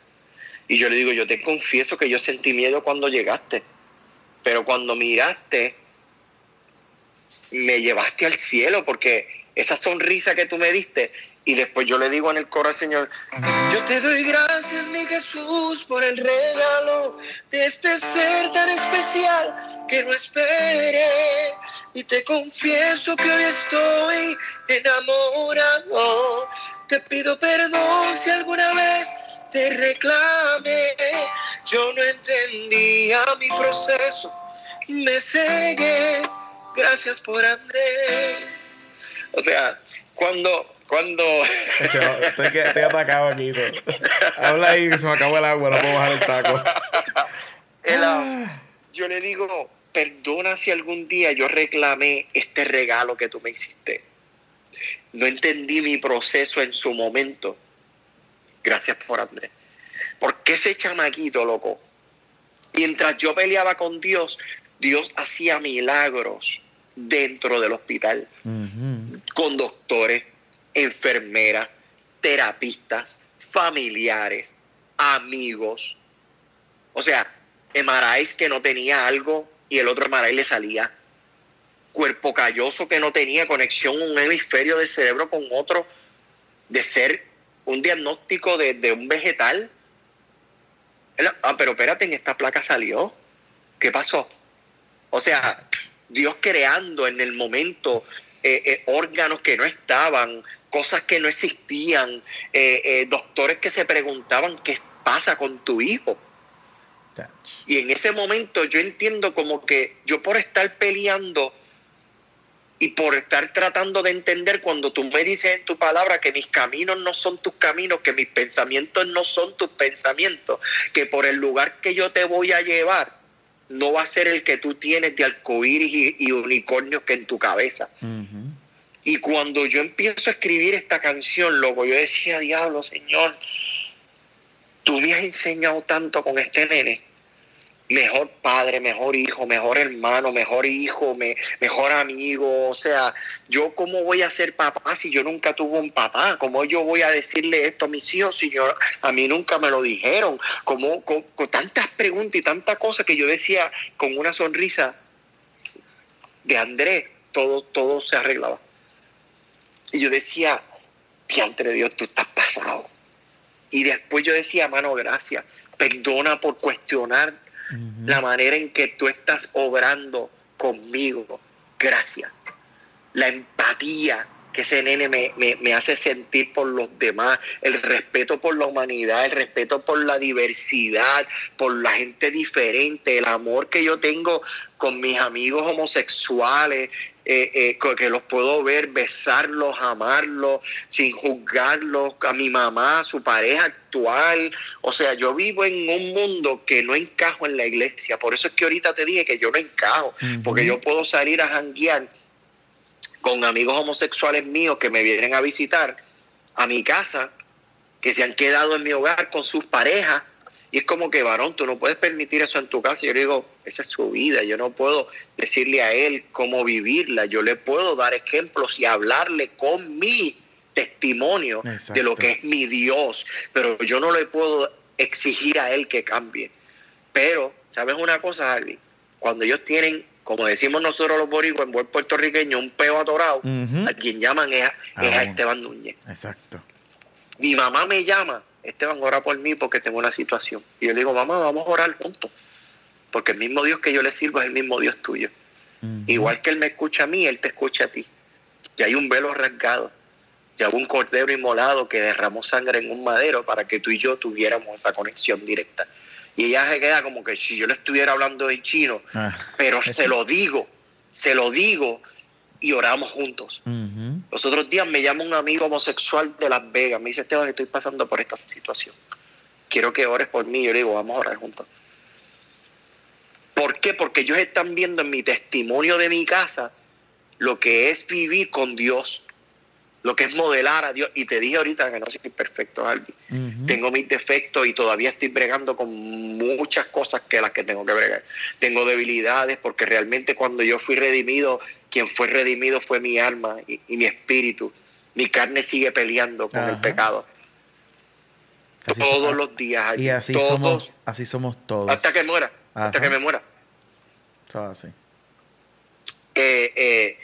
Y yo le digo, yo te confieso que yo sentí miedo cuando llegaste, pero cuando miraste, me llevaste al cielo, porque esa sonrisa que tú me diste, y después yo le digo en el coro al Señor, yo te doy gracias, mi Jesús, por el regalo de este ser tan especial que no esperé. Y te confieso que hoy estoy enamorado. Te pido perdón si alguna vez te reclamé. Yo no entendía mi proceso, me cegué. Gracias por Andrés. O sea, cuando, cuando Echo, Estoy, estoy atacado aquí. todo. Habla ahí que se me acabó el agua, no puedo bajar el taco. Ah, yo le digo, perdona si algún día yo reclamé este regalo que tú me hiciste. No entendí mi proceso en su momento. Gracias por Andrés. Porque ese chamaquito, loco, mientras yo peleaba con Dios, Dios hacía milagros dentro del hospital con doctores, enfermeras, terapistas, familiares, amigos. O sea, Emarais que no tenía algo y el otro Emarais le salía. Cuerpo calloso que no tenía conexión un hemisferio del cerebro con otro, de ser un diagnóstico de, de un vegetal. Ah, pero espérate, en esta placa salió. ¿Qué pasó? O sea, Dios creando en el momento eh, eh, órganos que no estaban, cosas que no existían, eh, doctores que se preguntaban qué pasa con tu hijo. Y en ese momento yo entiendo como que yo por estar peleando y por estar tratando de entender cuando tú me dices en tu palabra que mis caminos no son tus caminos, que mis pensamientos no son tus pensamientos, que por el lugar que yo te voy a llevar no va a ser el que tú tienes de arcoíris y, y unicornios que en tu cabeza. Y cuando yo empiezo a escribir esta canción, loco, yo decía, diablo, Señor, tú me has enseñado tanto con este nene. Mejor padre, mejor hijo, mejor hermano, mejor hijo, me- mejor amigo. O sea, yo cómo voy a ser papá si yo nunca tuve un papá? ¿Cómo yo voy a decirle esto a mis hijos si a mí nunca me lo dijeron? ¿Cómo, con, tantas preguntas y tantas cosas que yo decía con una sonrisa de Andrés, todo, todo se arreglaba Y yo decía, diante de Dios, tú estás pasado. Y después yo decía, mano, gracias. Perdona por cuestionar la manera en que tú estás obrando conmigo. Gracias. La empatía que ese nene me, me, hace sentir por los demás, el respeto por la humanidad, el respeto por la diversidad, por la gente diferente, el amor que yo tengo con mis amigos homosexuales, eh, eh, que los puedo ver, besarlos, amarlos, sin juzgarlos, a mi mamá, a su pareja actual. O sea, yo vivo en un mundo que no encajo en la iglesia. Por eso es que ahorita te dije que yo no encajo, porque yo puedo salir a janguear con amigos homosexuales míos que me vienen a visitar a mi casa, que se han quedado en mi hogar con sus parejas y es como que, varón, tú no puedes permitir eso en tu casa. Yo le digo, esa es su vida. Yo no puedo decirle a él cómo vivirla. Yo le puedo dar ejemplos y hablarle con mi testimonio de lo que es mi Dios. Pero yo no le puedo exigir a él que cambie. Pero, ¿sabes una cosa, Harvey? Cuando ellos tienen, como decimos nosotros los boricuas en buen puertorriqueño, un peo atorado, a quien llaman es, a ah, Esteban Núñez. Exacto. Mi mamá me llama Esteban, ora por mí porque tengo una situación. Y yo le digo, mamá, vamos a orar juntos. Porque el mismo Dios que yo le sirvo es el mismo Dios tuyo. Igual que Él me escucha a mí, Él te escucha a ti. Ya hay un velo rasgado. Ya hubo un cordero inmolado que derramó sangre en un madero para que tú y yo tuviéramos esa conexión directa. Y ella se queda como que si yo le estuviera hablando en chino, ah. pero se lo digo, se lo digo y oramos juntos. Los otros días me llama un amigo homosexual de Las Vegas, me dice, Esteban, estoy pasando por esta situación. Quiero que ores por mí. Yo le digo, vamos a orar juntos. ¿Por qué? Porque ellos están viendo en mi testimonio de mi casa lo que es vivir con Dios lo que es modelar a Dios. Y te dije ahorita que no soy perfecto, Albi. Tengo mis defectos y todavía estoy bregando con muchas cosas que las que tengo que bregar. Tengo debilidades porque realmente cuando yo fui redimido, quien fue redimido fue mi alma y, mi espíritu. Mi carne sigue peleando con el pecado. todos los días. Y así somos, así somos todos. Hasta que muera. Hasta que me muera. Todo así. Eh, eh,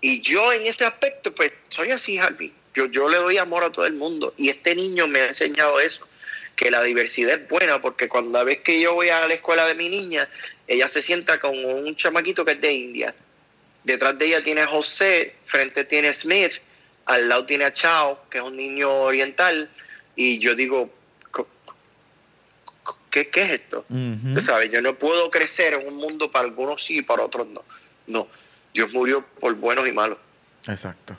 y yo en ese aspecto, pues soy así, Harvey. Yo, yo le doy amor a todo el mundo. Y este niño me ha enseñado eso, que la diversidad es buena, porque cuando vez que yo voy a la escuela de mi niña, ella se sienta con un chamaquito que es de India. Detrás de ella tiene a José, frente tiene a Smith, al lado tiene a Chao, que es un niño oriental. Y yo digo, ¿qué, qué es esto? Tú sabes, yo no puedo crecer en un mundo para algunos sí y para otros no. No Dios murió por buenos y malos. Exacto.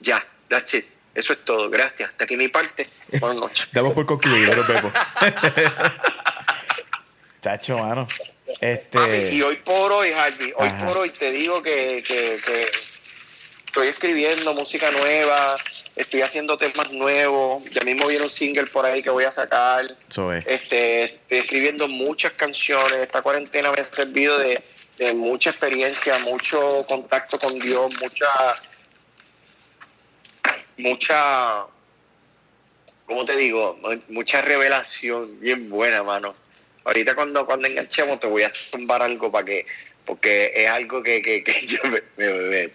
Ya, that's it. Eso es todo. Gracias. Hasta aquí mi parte. Buenas noches. Damos por concluido, nos vemos. Chacho, mano. Este... y hoy por hoy, Harvey, hoy por hoy te digo que, que, estoy escribiendo música nueva, estoy haciendo temas nuevos, ya mismo viene un single por ahí que voy a sacar. Este, estoy escribiendo muchas canciones. Esta cuarentena me ha servido de de mucha experiencia, mucho contacto con Dios, mucha, mucha, ¿cómo te digo? Mucha revelación bien buena, mano. Ahorita cuando, cuando enganchemos te voy a zumbar algo para que, porque es algo que, que, yo me, me,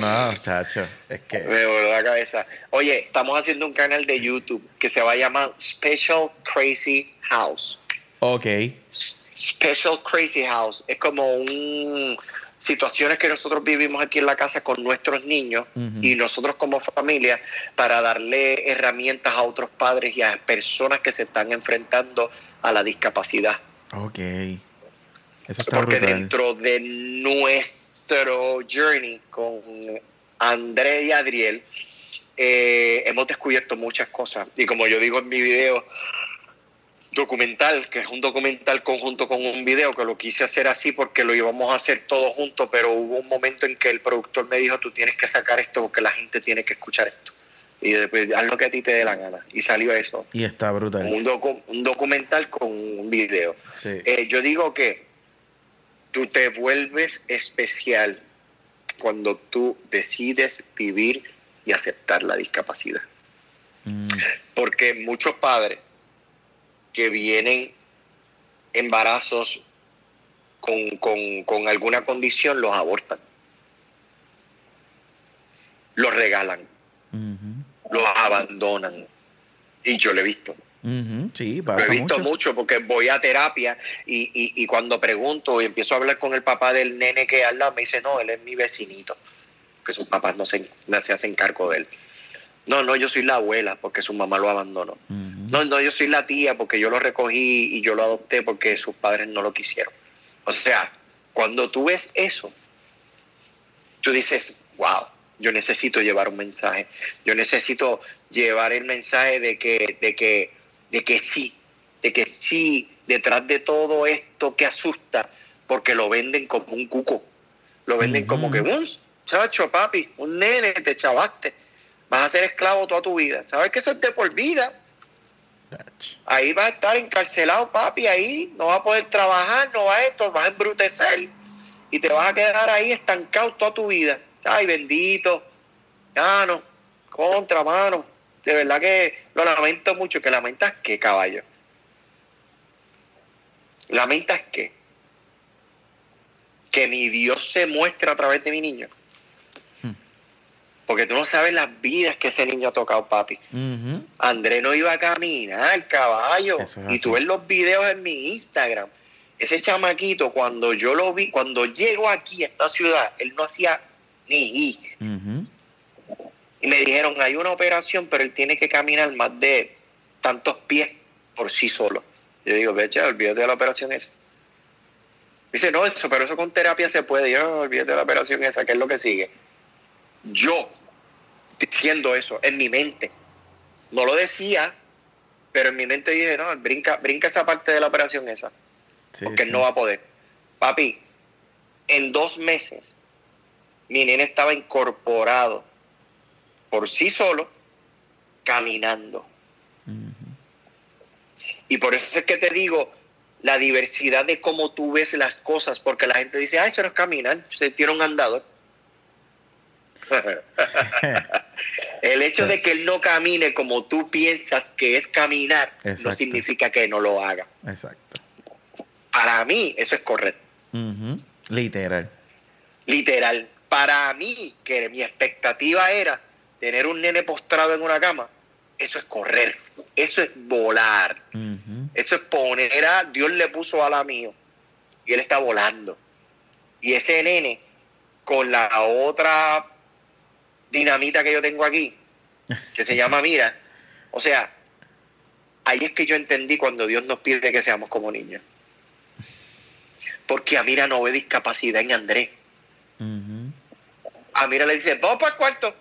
No, chacho, es que... Me voló la cabeza. Oye, estamos haciendo un canal de YouTube que se va a llamar Special Crazy House. Ok. Special Crazy House. Es como un situaciones que nosotros vivimos aquí en la casa con nuestros niños y nosotros como familia para darle herramientas a otros padres y a personas que se están enfrentando a la discapacidad. Ok. Eso está Porque dentro de nuestro journey con André y Adriel eh, hemos descubierto muchas cosas. Y como yo digo en mi video, documental, que es un documental conjunto con un video, que lo quise hacer así porque lo íbamos a hacer todos juntos, pero hubo un momento en que el productor me dijo, tú tienes que sacar esto porque la gente tiene que escuchar esto. Y después, haz lo que a ti te dé la gana. Y salió eso. Y está brutal. Un, un documental con un video. Eh, yo digo que tú te vuelves especial cuando tú decides vivir y aceptar la discapacidad. Mm. Porque muchos padres que vienen embarazos con, alguna condición los abortan. los regalan, los abandonan. Y yo lo he visto. Sí, pasa Lo he visto mucho. porque voy a terapia y, cuando pregunto y empiezo a hablar con el papá del nene que lado, me dice, no, él es mi vecinito, que sus papás no se, no se hacen cargo de él. No, no, yo soy la abuela porque su mamá lo abandonó. No, no, yo soy la tía porque yo lo recogí y yo lo adopté porque sus padres no lo quisieron. O sea, cuando tú ves eso, tú dices, wow, yo necesito llevar un mensaje. Yo necesito llevar el mensaje de que, de que, de que sí, de que sí, detrás de todo esto que asusta, porque lo venden como un cuco. Lo venden como que, un chacho, papi, un nene, te chavaste vas a ser esclavo toda tu vida. ¿Sabes que eso es de por vida? Ahí vas a estar encarcelado, papi, ahí no vas a poder trabajar, no vas a esto, vas a embrutecer y te vas a quedar ahí estancado toda tu vida. Ay, bendito. Ya no, contra, mano. De verdad que lo lamento mucho. ¿Que lamentas qué, caballo? ¿Lamentas qué? Que mi Dios se muestra a través de mi niño. Porque tú no sabes las vidas que ese niño ha tocado, papi. André no iba a caminar, caballo. y tú ves los videos en mi Instagram. Ese chamaquito, cuando yo lo vi, cuando llego aquí a esta ciudad, él no hacía ni Y me dijeron, hay una operación, pero él tiene que caminar más de tantos pies por sí solo. Yo digo, ve, olvídate de la operación esa. Dice, no, eso, pero eso con terapia se puede. Yo, olvídate de la operación esa, que es lo que sigue. Yo diciendo eso en mi mente. No lo decía, pero en mi mente dije, no, brinca, brinca esa parte de la operación esa. porque no va a poder. Papi, en dos meses, mi nene estaba incorporado por sí solo, caminando. Y por eso es que te digo la diversidad de cómo tú ves las cosas, porque la gente dice, ay, eso no es caminar, se tiene un andador. el hecho de que él no camine como tú piensas que es caminar no significa que no lo haga. Exacto. Para mí eso es correcto. Literal. Literal. Para mí, que mi expectativa era tener un nene postrado en una cama, eso es correr, eso es volar, eso es poner a Dios le puso a la mío y él está volando. Y ese nene con la otra dinamita que yo tengo aquí, que se llama Mira. O sea, ahí es que yo entendí cuando Dios nos pide que seamos como niños. Porque a Mira no ve discapacidad en Andrés. A Mira le dice, vamos para el cuarto.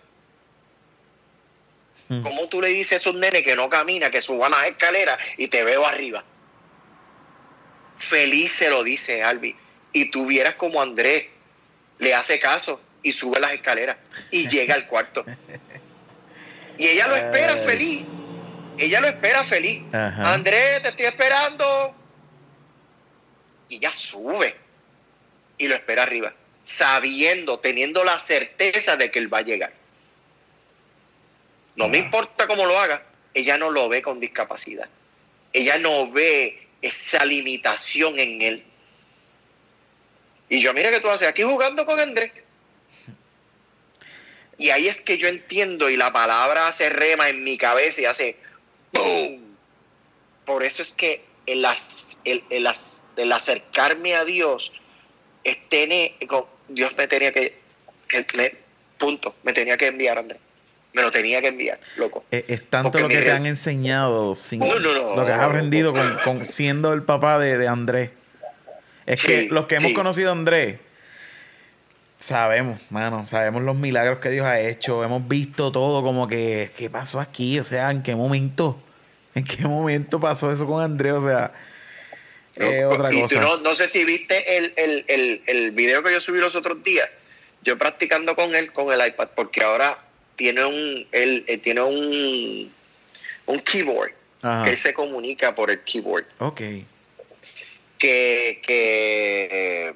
¿Cómo tú le dices a un nene que no camina, que suba las escaleras y te veo arriba? Feliz se lo dice Albi. Y tú vieras como Andrés le hace caso y sube las escaleras y llega al cuarto. Y ella lo espera feliz. Ella lo espera feliz. Andrés, te estoy esperando. Y ella sube y lo espera arriba, sabiendo, teniendo la certeza de que él va a llegar. No me importa cómo lo haga, ella no lo ve con discapacidad. Ella no ve esa limitación en él. Y yo, mira que tú haces aquí jugando con Andrés. Y ahí es que yo entiendo y la palabra hace rema en mi cabeza y hace ¡boom! Por eso es que el, el, el, acercarme a Dios, tiene, Dios me tenía que, punto, me tenía que enviar, Andrés. Me lo tenía que enviar, loco. Es, tanto lo que te han enseñado, sin, lo que has aprendido con, siendo el papá de, Andrés. Es que los que hemos conocido a Andrés, Sabemos, mano, sabemos los milagros que Dios ha hecho, hemos visto todo como que, ¿qué pasó aquí? O sea, ¿en qué momento? ¿En qué momento pasó eso con Andrés? O sea, otra cosa. no, sé si viste el, el, el, video que yo subí los otros días, yo practicando con él, con el iPad, porque ahora tiene un, él, tiene un, un keyboard, que él se comunica por el keyboard. Ok. Que, que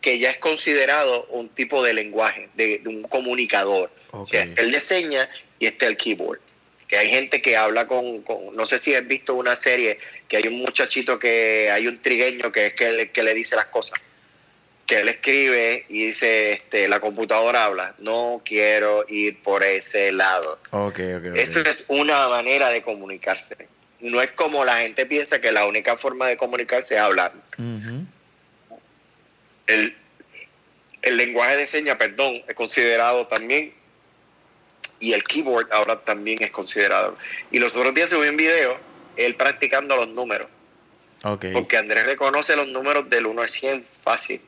que ya es considerado un tipo de lenguaje, de, un comunicador. O sea, él enseña y este el keyboard. Que hay gente que habla con, no sé si has visto una serie, que hay un muchachito que, hay un trigueño que es que, que le dice las cosas. que él escribe y dice, este, la computadora habla, no quiero ir por ese lado. Okay, okay, Eso es una manera de comunicarse. No es como la gente piensa que la única forma de comunicarse es hablar. El, el lenguaje de señas, perdón, es considerado también y el keyboard ahora también es considerado. Y los otros días subí un video, él practicando los números. Porque Andrés reconoce los números del 1 al 100 fácil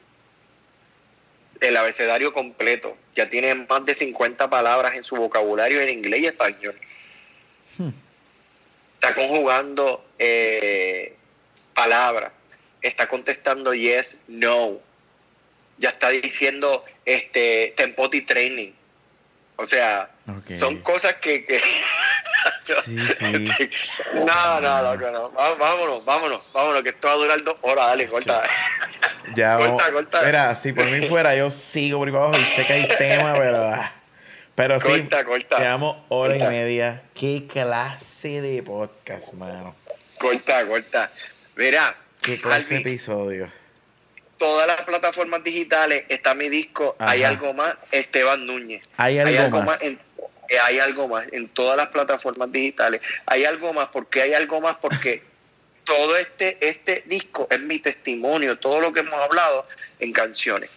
el abecedario completo. Ya tiene más de 50 palabras en su vocabulario en inglés y español. Hmm. Está conjugando eh, palabras. Está contestando yes, no. Ya está diciendo este tempoti training. O sea, son cosas que... que sí, sí. no, no, no, no. Vámonos, vámonos, vámonos, que esto va a durar dos horas. Dale, corta. Ya, corta, corta. Mira, si por mí fuera, yo sigo por ahí abajo y sé que hay tema, pero... Ah, pero sí, corta, corta. quedamos hora y media. Qué clase de podcast, mano. Corta, corta. Mira. Qué clase de episodio todas las plataformas digitales está mi disco Hay algo más, Esteban Núñez. Hay algo, más. en, eh, hay algo más en todas las plataformas digitales. Hay algo más, porque hay algo más? Porque todo este, este disco es mi testimonio, todo lo que hemos hablado en canciones.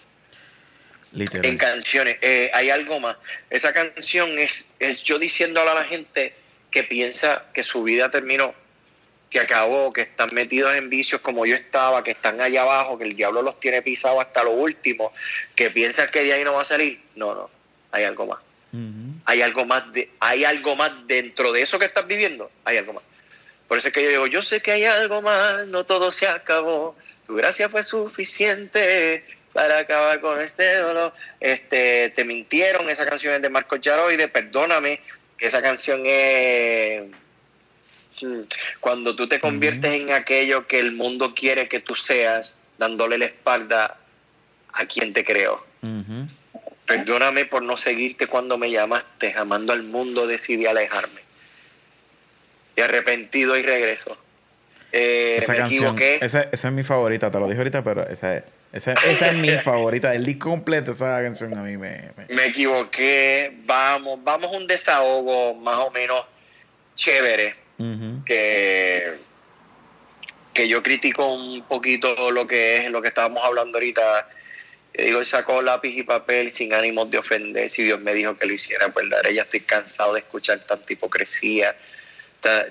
Literal. En canciones. Eh, hay algo más. Esa canción es, es yo diciéndole a la gente que piensa que su vida terminó que acabó, que están metidos en vicios como yo estaba, que están allá abajo, que el diablo los tiene pisados hasta lo último, que piensan que de ahí no va a salir. No, no, hay algo más. Hay algo más de, hay algo más dentro de eso que estás viviendo, hay algo más. Por eso es que yo digo, yo sé que hay algo más, no todo se acabó. Tu gracia fue suficiente para acabar con este dolor. Este, te mintieron, esa canción es de Marco Charoide, perdóname, esa canción es cuando tú te conviertes en aquello que el mundo quiere que tú seas, dándole la espalda a quien te creó. Perdóname por no seguirte cuando me llamaste, amando al mundo decidí alejarme. Y arrepentido y regreso. Eh, esa canción, Esa, es mi favorita, te lo dije ahorita, pero esa es, esa, es mi favorita. El disco completo, esa canción a mí me... Me, equivoqué. Vamos, vamos un desahogo más o menos chévere que, que yo critico un poquito lo que es lo que estábamos hablando ahorita. Digo, él sacó lápiz y papel sin ánimos de ofender. Si Dios me dijo que lo hiciera, pues la ya estoy cansado de escuchar tanta hipocresía.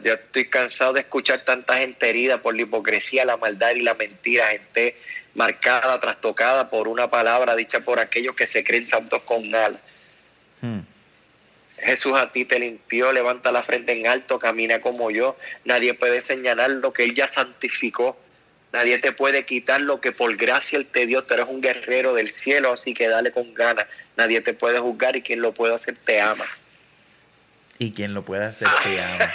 Ya estoy cansado de escuchar tanta gente herida por la hipocresía, la maldad y la mentira, gente marcada, trastocada por una palabra dicha por aquellos que se creen santos con alas. Hmm. Jesús a ti te limpió, levanta la frente en alto, camina como yo. Nadie puede señalar lo que Él ya santificó. Nadie te puede quitar lo que por gracia Él te dio. Tú eres un guerrero del cielo, así que dale con ganas. Nadie te puede juzgar y quien lo puede hacer te ama. Y quien lo puede hacer te ama.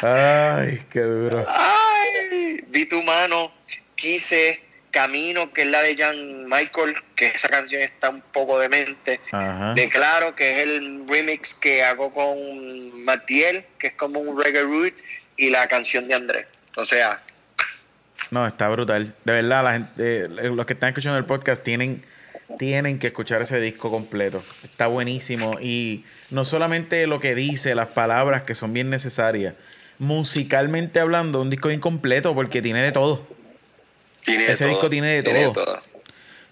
Ay, qué duro. Ay, vi tu mano, quise Camino, que es la de Jan Michael, que esa canción está un poco demente. Declaro que es el remix que hago con Matiel, que es como un reggae root, y la canción de Andrés. O sea. No, está brutal. De verdad, la gente, eh, los que están escuchando el podcast tienen, tienen que escuchar ese disco completo. Está buenísimo. Y no solamente lo que dice, las palabras que son bien necesarias. Musicalmente hablando, un disco incompleto porque tiene de todo. Ese disco tiene de todo.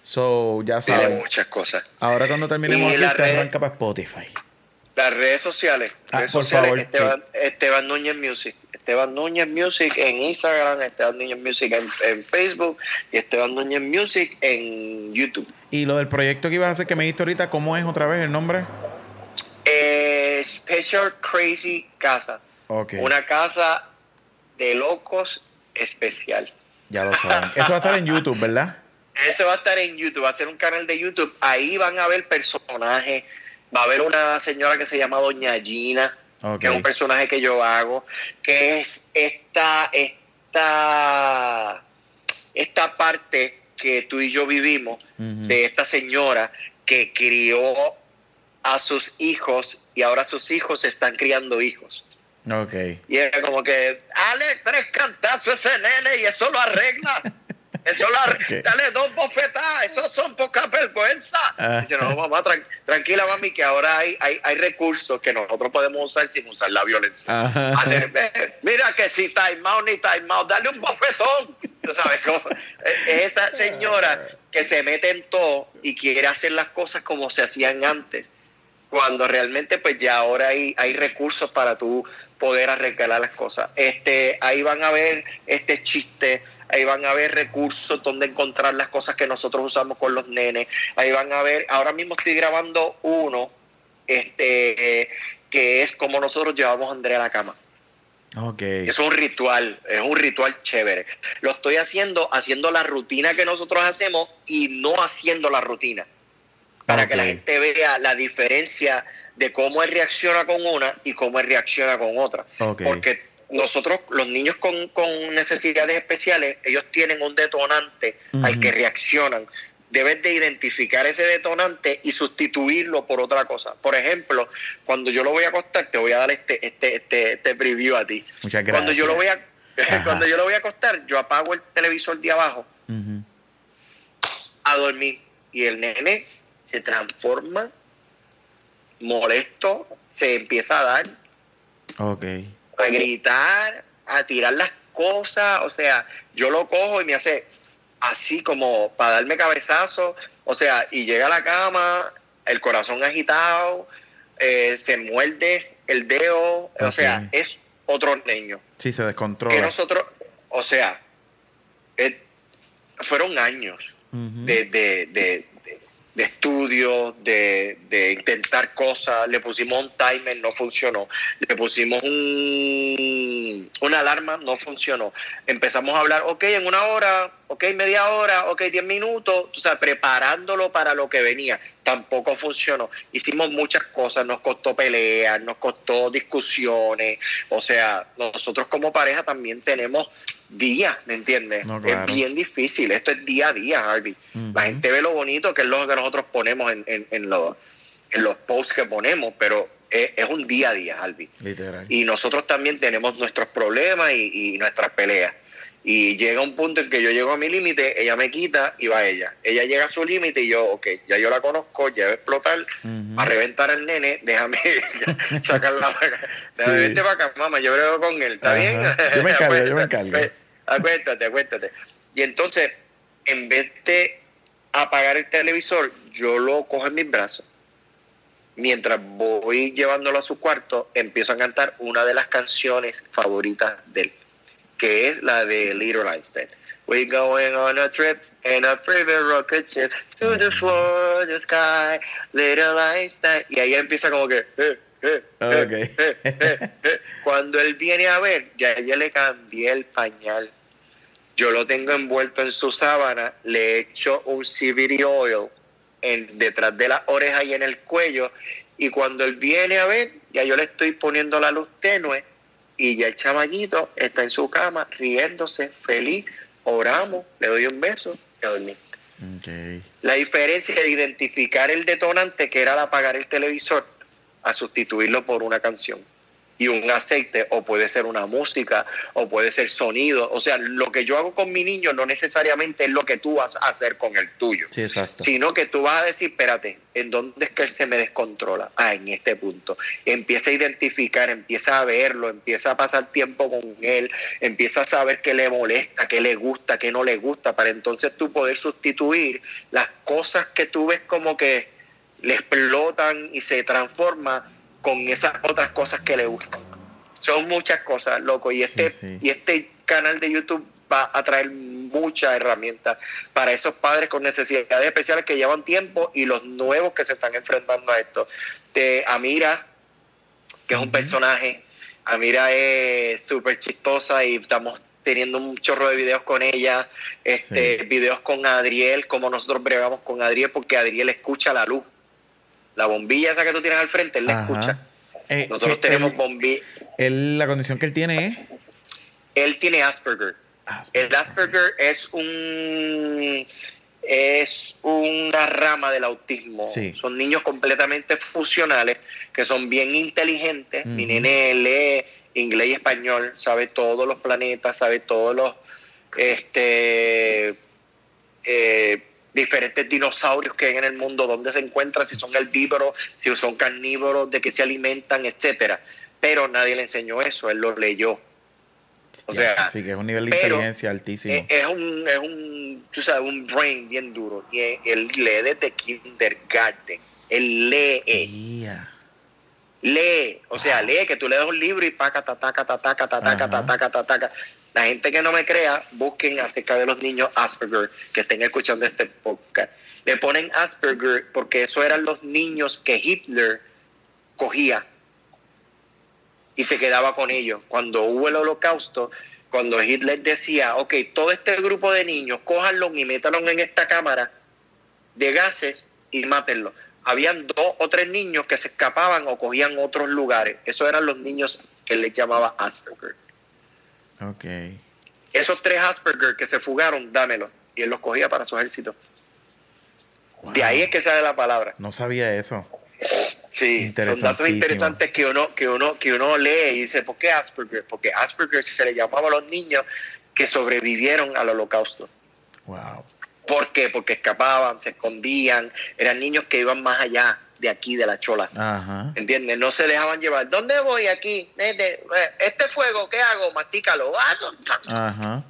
So, ya sabes. Tiene muchas cosas. Ahora cuando terminemos aquí, te arranca para Spotify. Las redes sociales. Ah, redes sociales Esteban, Esteban, Núñez Music. Esteban Núñez Music en Instagram, Esteban Núñez Music en, Facebook y Esteban Núñez Music en YouTube. Y lo del proyecto que ibas a hacer que me diste ahorita, ¿cómo es otra vez el nombre? Eh, Special Crazy Casa. Okay. Una casa de locos especial. Ya lo saben. Eso va a estar en YouTube, ¿verdad? Eso va a estar en YouTube, va a ser un canal de YouTube. Ahí van a ver personajes. Va a haber una señora que se llama Doña Gina, que es un personaje que yo hago, que es esta, esta, esta parte que tú y yo vivimos de esta señora que crió a sus hijos y ahora sus hijos están criando hijos. Ok. Y era como que, Ale, tres cantazos ese nene y eso lo arregla. Eso la, dale dos bofetadas, esos son poca vergüenza. Ah. Dice, no, mamá, tranquila, mami, que ahora hay, hay, hay, recursos que nosotros podemos usar sin usar la violencia. Hacer, mira que si time out ni time out, dale un bofetón. ¿Tú sabes cómo? Es esa señora que se mete en todo y quiere hacer las cosas como se hacían antes cuando realmente pues ya ahora hay, hay recursos para tú poder arreglar las cosas. Este, ahí van a ver este chiste, ahí van a ver recursos donde encontrar las cosas que nosotros usamos con los nenes, ahí van a ver, ahora mismo estoy grabando uno, este, que es como nosotros llevamos a Andrea a la cama. Okay. Es un ritual, es un ritual chévere. Lo estoy haciendo, haciendo la rutina que nosotros hacemos y no haciendo la rutina para que la gente vea la diferencia de cómo él reacciona con una y cómo él reacciona con otra. Porque nosotros, los niños con, necesidades especiales, ellos tienen un detonante al que reaccionan. Debes de identificar ese detonante y sustituirlo por otra cosa. Por ejemplo, cuando yo lo voy a acostar, te voy a dar este, este, este, este preview a ti. Muchas gracias. Cuando yo lo voy a, cuando yo lo voy a acostar, yo apago el televisor de abajo a dormir. Y el nene se transforma, molesto, se empieza a dar. A gritar, a tirar las cosas. O sea, yo lo cojo y me hace así como para darme cabezazo. O sea, y llega a la cama, el corazón agitado, eh, se muerde el dedo. O sea, es otro niño. Sí, se descontrola. Que nosotros, o sea, eh, fueron años de, de, de estudio, de, de, intentar cosas, le pusimos un timer, no funcionó, le pusimos un, una alarma, no funcionó. Empezamos a hablar, ok, en una hora, ok, media hora, ok, diez minutos, o sea, preparándolo para lo que venía, tampoco funcionó. Hicimos muchas cosas, nos costó peleas, nos costó discusiones, o sea, nosotros como pareja también tenemos día, ¿me entiendes? Es bien difícil, esto es día a día, Harvey. La gente ve lo bonito que es lo que nosotros ponemos en, en, en, los, en los posts que ponemos, pero es, un día a día, Harvey. Literal. Y nosotros también tenemos nuestros problemas y, y nuestras peleas. Y llega un punto en que yo llego a mi límite, ella me quita y va ella. Ella llega a su límite y yo, ok, ya yo la conozco, ya va a explotar, a reventar al nene, déjame sacarla Déjame vente para acá, mamá, yo veo con él, ¿está bien? Yo me encargo, yo me encargo. Acuéstate, acuéstate. Y entonces, en vez de apagar el televisor, yo lo cojo en mis brazos. Mientras voy llevándolo a su cuarto, empiezo a cantar una de las canciones favoritas de él que es la de Little Einstein. We're going on a trip in a private rocket ship to the floor, the sky, Little Einstein. Y ahí empieza como que... Eh, eh, eh, Cuando él viene a ver, ya ya le cambié el pañal. Yo lo tengo envuelto en su sábana, le echo un CBD oil en, detrás de la oreja y en el cuello. Y cuando él viene a ver, ya yo le estoy poniendo la luz tenue y ya el chamallito está en su cama riéndose, feliz, oramos, le doy un beso y a dormir. La diferencia es identificar el detonante que era el apagar el televisor a sustituirlo por una canción y un aceite, o puede ser una música, o puede ser sonido. O sea, lo que yo hago con mi niño no necesariamente es lo que tú vas a hacer con el tuyo. Sí, exacto. Sino que tú vas a decir, espérate, ¿en dónde es que él se me descontrola? Ah, en este punto. Empieza a identificar, empieza a verlo, empieza a pasar tiempo con él, empieza a saber qué le molesta, qué le gusta, qué no le gusta, para entonces tú poder sustituir las cosas que tú ves como que le explotan y se transforma con esas otras cosas que le gustan. Son muchas cosas, loco. Y este, y este canal de YouTube va a traer muchas herramientas para esos padres con necesidades especiales que llevan tiempo y los nuevos que se están enfrentando a esto. De Amira, que es un personaje, Amira es súper chistosa y estamos teniendo un chorro de videos con ella, este, videos con Adriel, como nosotros bregamos con Adriel, porque Adriel escucha la luz la bombilla esa que tú tienes al frente, él la escucha. Eh, Nosotros tenemos bombilla. ¿La condición que él tiene es? Él tiene Asperger. El Asperger es un es una rama del autismo. Son niños completamente funcionales, que son bien inteligentes. Mi nene lee inglés y español, sabe todos los planetas, sabe todos los este eh, diferentes dinosaurios que hay en el mundo, dónde se encuentran, si son herbívoros, si son carnívoros, de qué se alimentan, etcétera. Pero nadie le enseñó eso, él lo leyó. O sea, sí, que es un nivel de inteligencia altísimo. Es, un, es un, tú sabes, un brain bien duro. Y él lee desde kindergarten. Él lee. Lee. O sea, lee que tú le das un libro y paca, ta, taca, ta, taca, ta, taca, ta, taca, ta, taca. La gente que no me crea, busquen acerca de los niños Asperger que estén escuchando este podcast. Le ponen Asperger porque eso eran los niños que Hitler cogía y se quedaba con ellos. Cuando hubo el holocausto, cuando Hitler decía, ok, todo este grupo de niños, cójanlos y métanlos en esta cámara de gases y mátenlos. Habían dos o tres niños que se escapaban o cogían otros lugares. Esos eran los niños que les llamaba Asperger. Ok. Esos tres Asperger que se fugaron, dámelo. Y él los cogía para su ejército. De ahí es que sale la palabra. No sabía eso. Sí, son datos interesantes que uno, que uno, que uno lee y dice, ¿por qué Asperger? Porque Asperger se le llamaba a los niños que sobrevivieron al holocausto. Wow. ¿Por qué? Porque escapaban, se escondían, eran niños que iban más allá de aquí, de la chola. Ajá. ¿Entiendes? No se dejaban llevar. ¿Dónde voy aquí? Este fuego, ¿qué hago? Mastícalo. Ajá.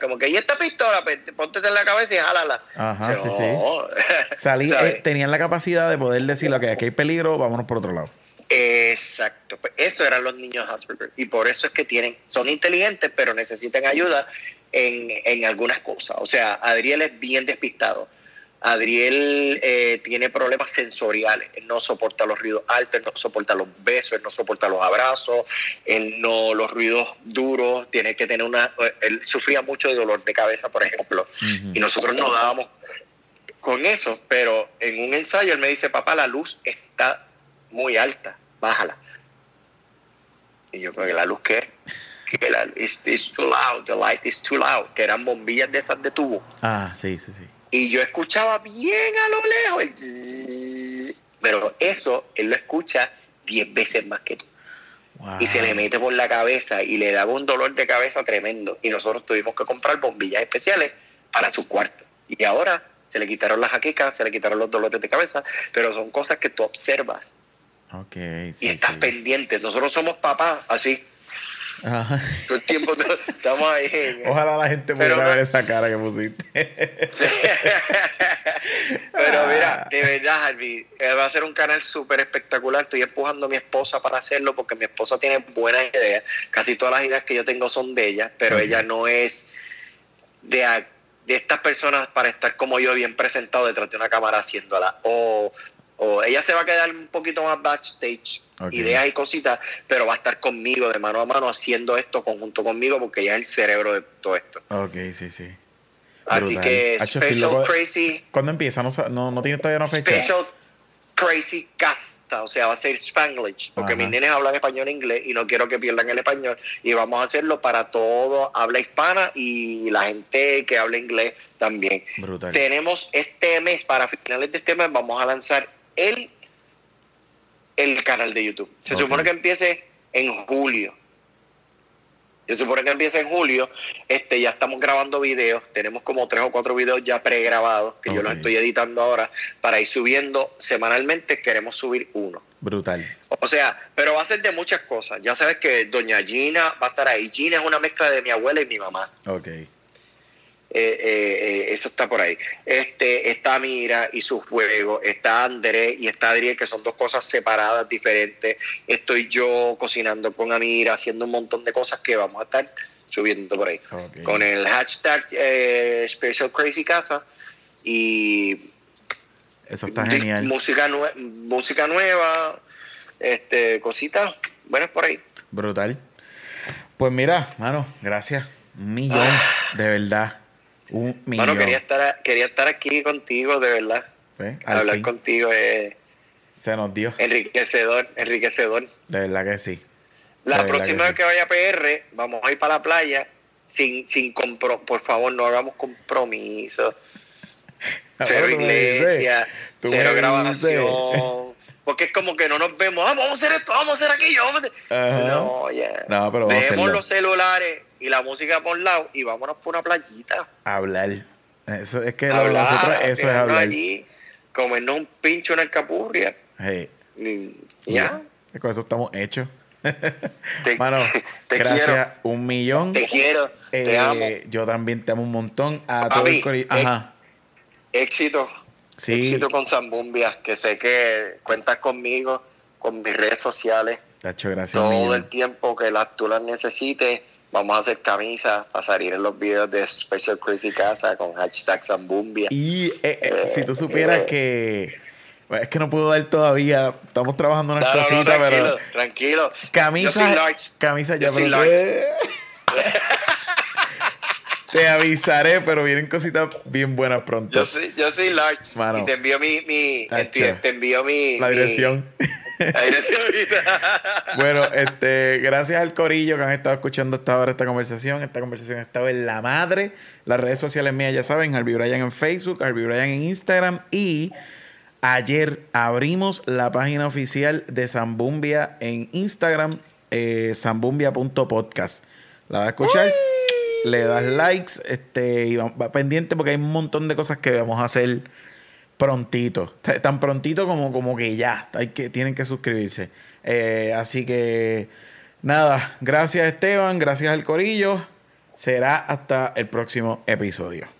Como que, ¿y esta pistola? Pues, ponte en la cabeza y jálala. Ajá, sí, sí. Salí, eh, tenían la capacidad de poder decir, que aquí hay peligro, vámonos por otro lado. Exacto. Pues eso eran los niños Asperger. Y por eso es que tienen, son inteligentes, pero necesitan ayuda en, en algunas cosas. O sea, Adriel es bien despistado Adriel eh, tiene problemas sensoriales, él no soporta los ruidos altos, él no soporta los besos, él no soporta los abrazos, él no los ruidos duros, tiene que tener una, eh, él sufría mucho de dolor de cabeza, por ejemplo, y nosotros nos dábamos con eso, pero en un ensayo él me dice, papá, la luz está muy alta, bájala. Y yo, que la luz qué? Que la, it's, too loud, the light is too loud, que eran bombillas de esas de tubo. Ah, sí, sí, sí y yo escuchaba bien a lo lejos. pero eso él lo escucha diez veces más que tú. Y se le mete por la cabeza y le daba un dolor de cabeza tremendo. Y nosotros tuvimos que comprar bombillas especiales para su cuarto. Y ahora se le quitaron las jaquecas, se le quitaron los dolores de cabeza, pero son cosas que tú observas. Okay, y estás pendiente. Nosotros somos papás así. Todo el tiempo estamos ahí. Ojalá la gente pudiera ver esa cara que pusiste. Pero mira, de verdad, Harvey, eh, va a ser un canal súper espectacular. Estoy empujando a mi esposa para hacerlo porque mi esposa tiene buenas ideas. Casi todas las ideas que yo tengo son de ella, pero ella no es de, de estas personas para estar como yo, bien presentado detrás de una cámara haciéndola. O o ella se va a quedar un poquito más backstage, ideas y cositas, pero va a estar conmigo de mano a mano haciendo esto conjunto conmigo porque ella es el cerebro de todo esto. Ok, sí, sí. Así que Special Crazy. ¿Cuándo empieza? No, no, tiene todavía una fecha. Special Crazy Casa, o sea, va a ser Spanglish, porque mis nenes hablan español e inglés y no quiero que pierdan el español. Y vamos a hacerlo para todo habla hispana y la gente que habla inglés también. Brutal. Tenemos este mes, para finales de este mes, vamos a lanzar el, el canal de YouTube. Se supone que empiece en julio. Se supone que empiece en julio. Este, ya estamos grabando videos. Tenemos como tres o cuatro videos ya pregrabados que yo los estoy editando ahora para ir subiendo semanalmente. Queremos subir uno. Brutal. O sea, pero va a ser de muchas cosas. Ya sabes que Doña Gina va a estar ahí. Gina es una mezcla de mi abuela y mi mamá. Ok. Eh, eh, eso está por ahí. Este, está Mira y su juego, está André y está Adriel, que son dos cosas separadas, diferentes. Estoy yo cocinando con Amira, haciendo un montón de cosas que vamos a estar subiendo por ahí. Con el hashtag eh, Special Crazy Casa y eso está genial. Música, música nueva, este, cositas buenas por ahí. Brutal. Pues mira, mano, gracias. Un millón, ah. de verdad. Un Bueno, quería estar, quería estar aquí contigo, de verdad. Hablar contigo es... Se nos dio. Enriquecedor, enriquecedor. De verdad que sí. La próxima vez que vaya a PR, vamos a ir para la playa sin, sin compro, por favor, no hagamos compromiso. cero iglesia, cero grabación. Porque es como que no nos vemos, ah, vamos a hacer esto, vamos a hacer aquello, vamos a hacer... No, ya. No, pero Dejemos los celulares y la música por un lado y vámonos por una playita. Hablar. Eso, es que nosotros eso es hablar. allí, comernos un pincho en el capurria. Y, ya. Con eso estamos hechos. Te, Mano, gracias un millón. Te quiero, te eh, amo. Yo también te amo un montón. A todo el Ajá. Éxito. Sí. Éxito con Zambumbia, que sé que cuentas conmigo, con mis redes sociales. gracias. Todo el tiempo que las, tú las necesites, vamos a hacer camisas para salir en los videos de Special Crazy Casa con hashtag Zambumbia. Y eh, eh, si tú supieras que es que no puedo dar todavía. Estamos trabajando unas cositas, tranquilo, pero. Tranquilo. Camisa. Camisa ya, pero. Te avisaré, pero vienen cositas bien buenas pronto. Yo soy, yo soy large. y te envío mi. mi te, envío mi. La dirección. la dirección bueno, este, gracias al Corillo que han estado escuchando hasta ahora esta conversación. Esta conversación ha estado en la madre. Las redes sociales mías ya saben, Harvey Bryan en Facebook, Harvey Bryan en Instagram y Ayer abrimos la página oficial de Zambumbia en Instagram, eh, zambumbia.podcast. La vas a escuchar, le das likes, este, y va, pendiente porque hay un montón de cosas que vamos a hacer prontito. Tan prontito como, como que ya, hay que, tienen que suscribirse. Eh, así que nada, gracias Esteban, gracias al Corillo. Será hasta el próximo episodio.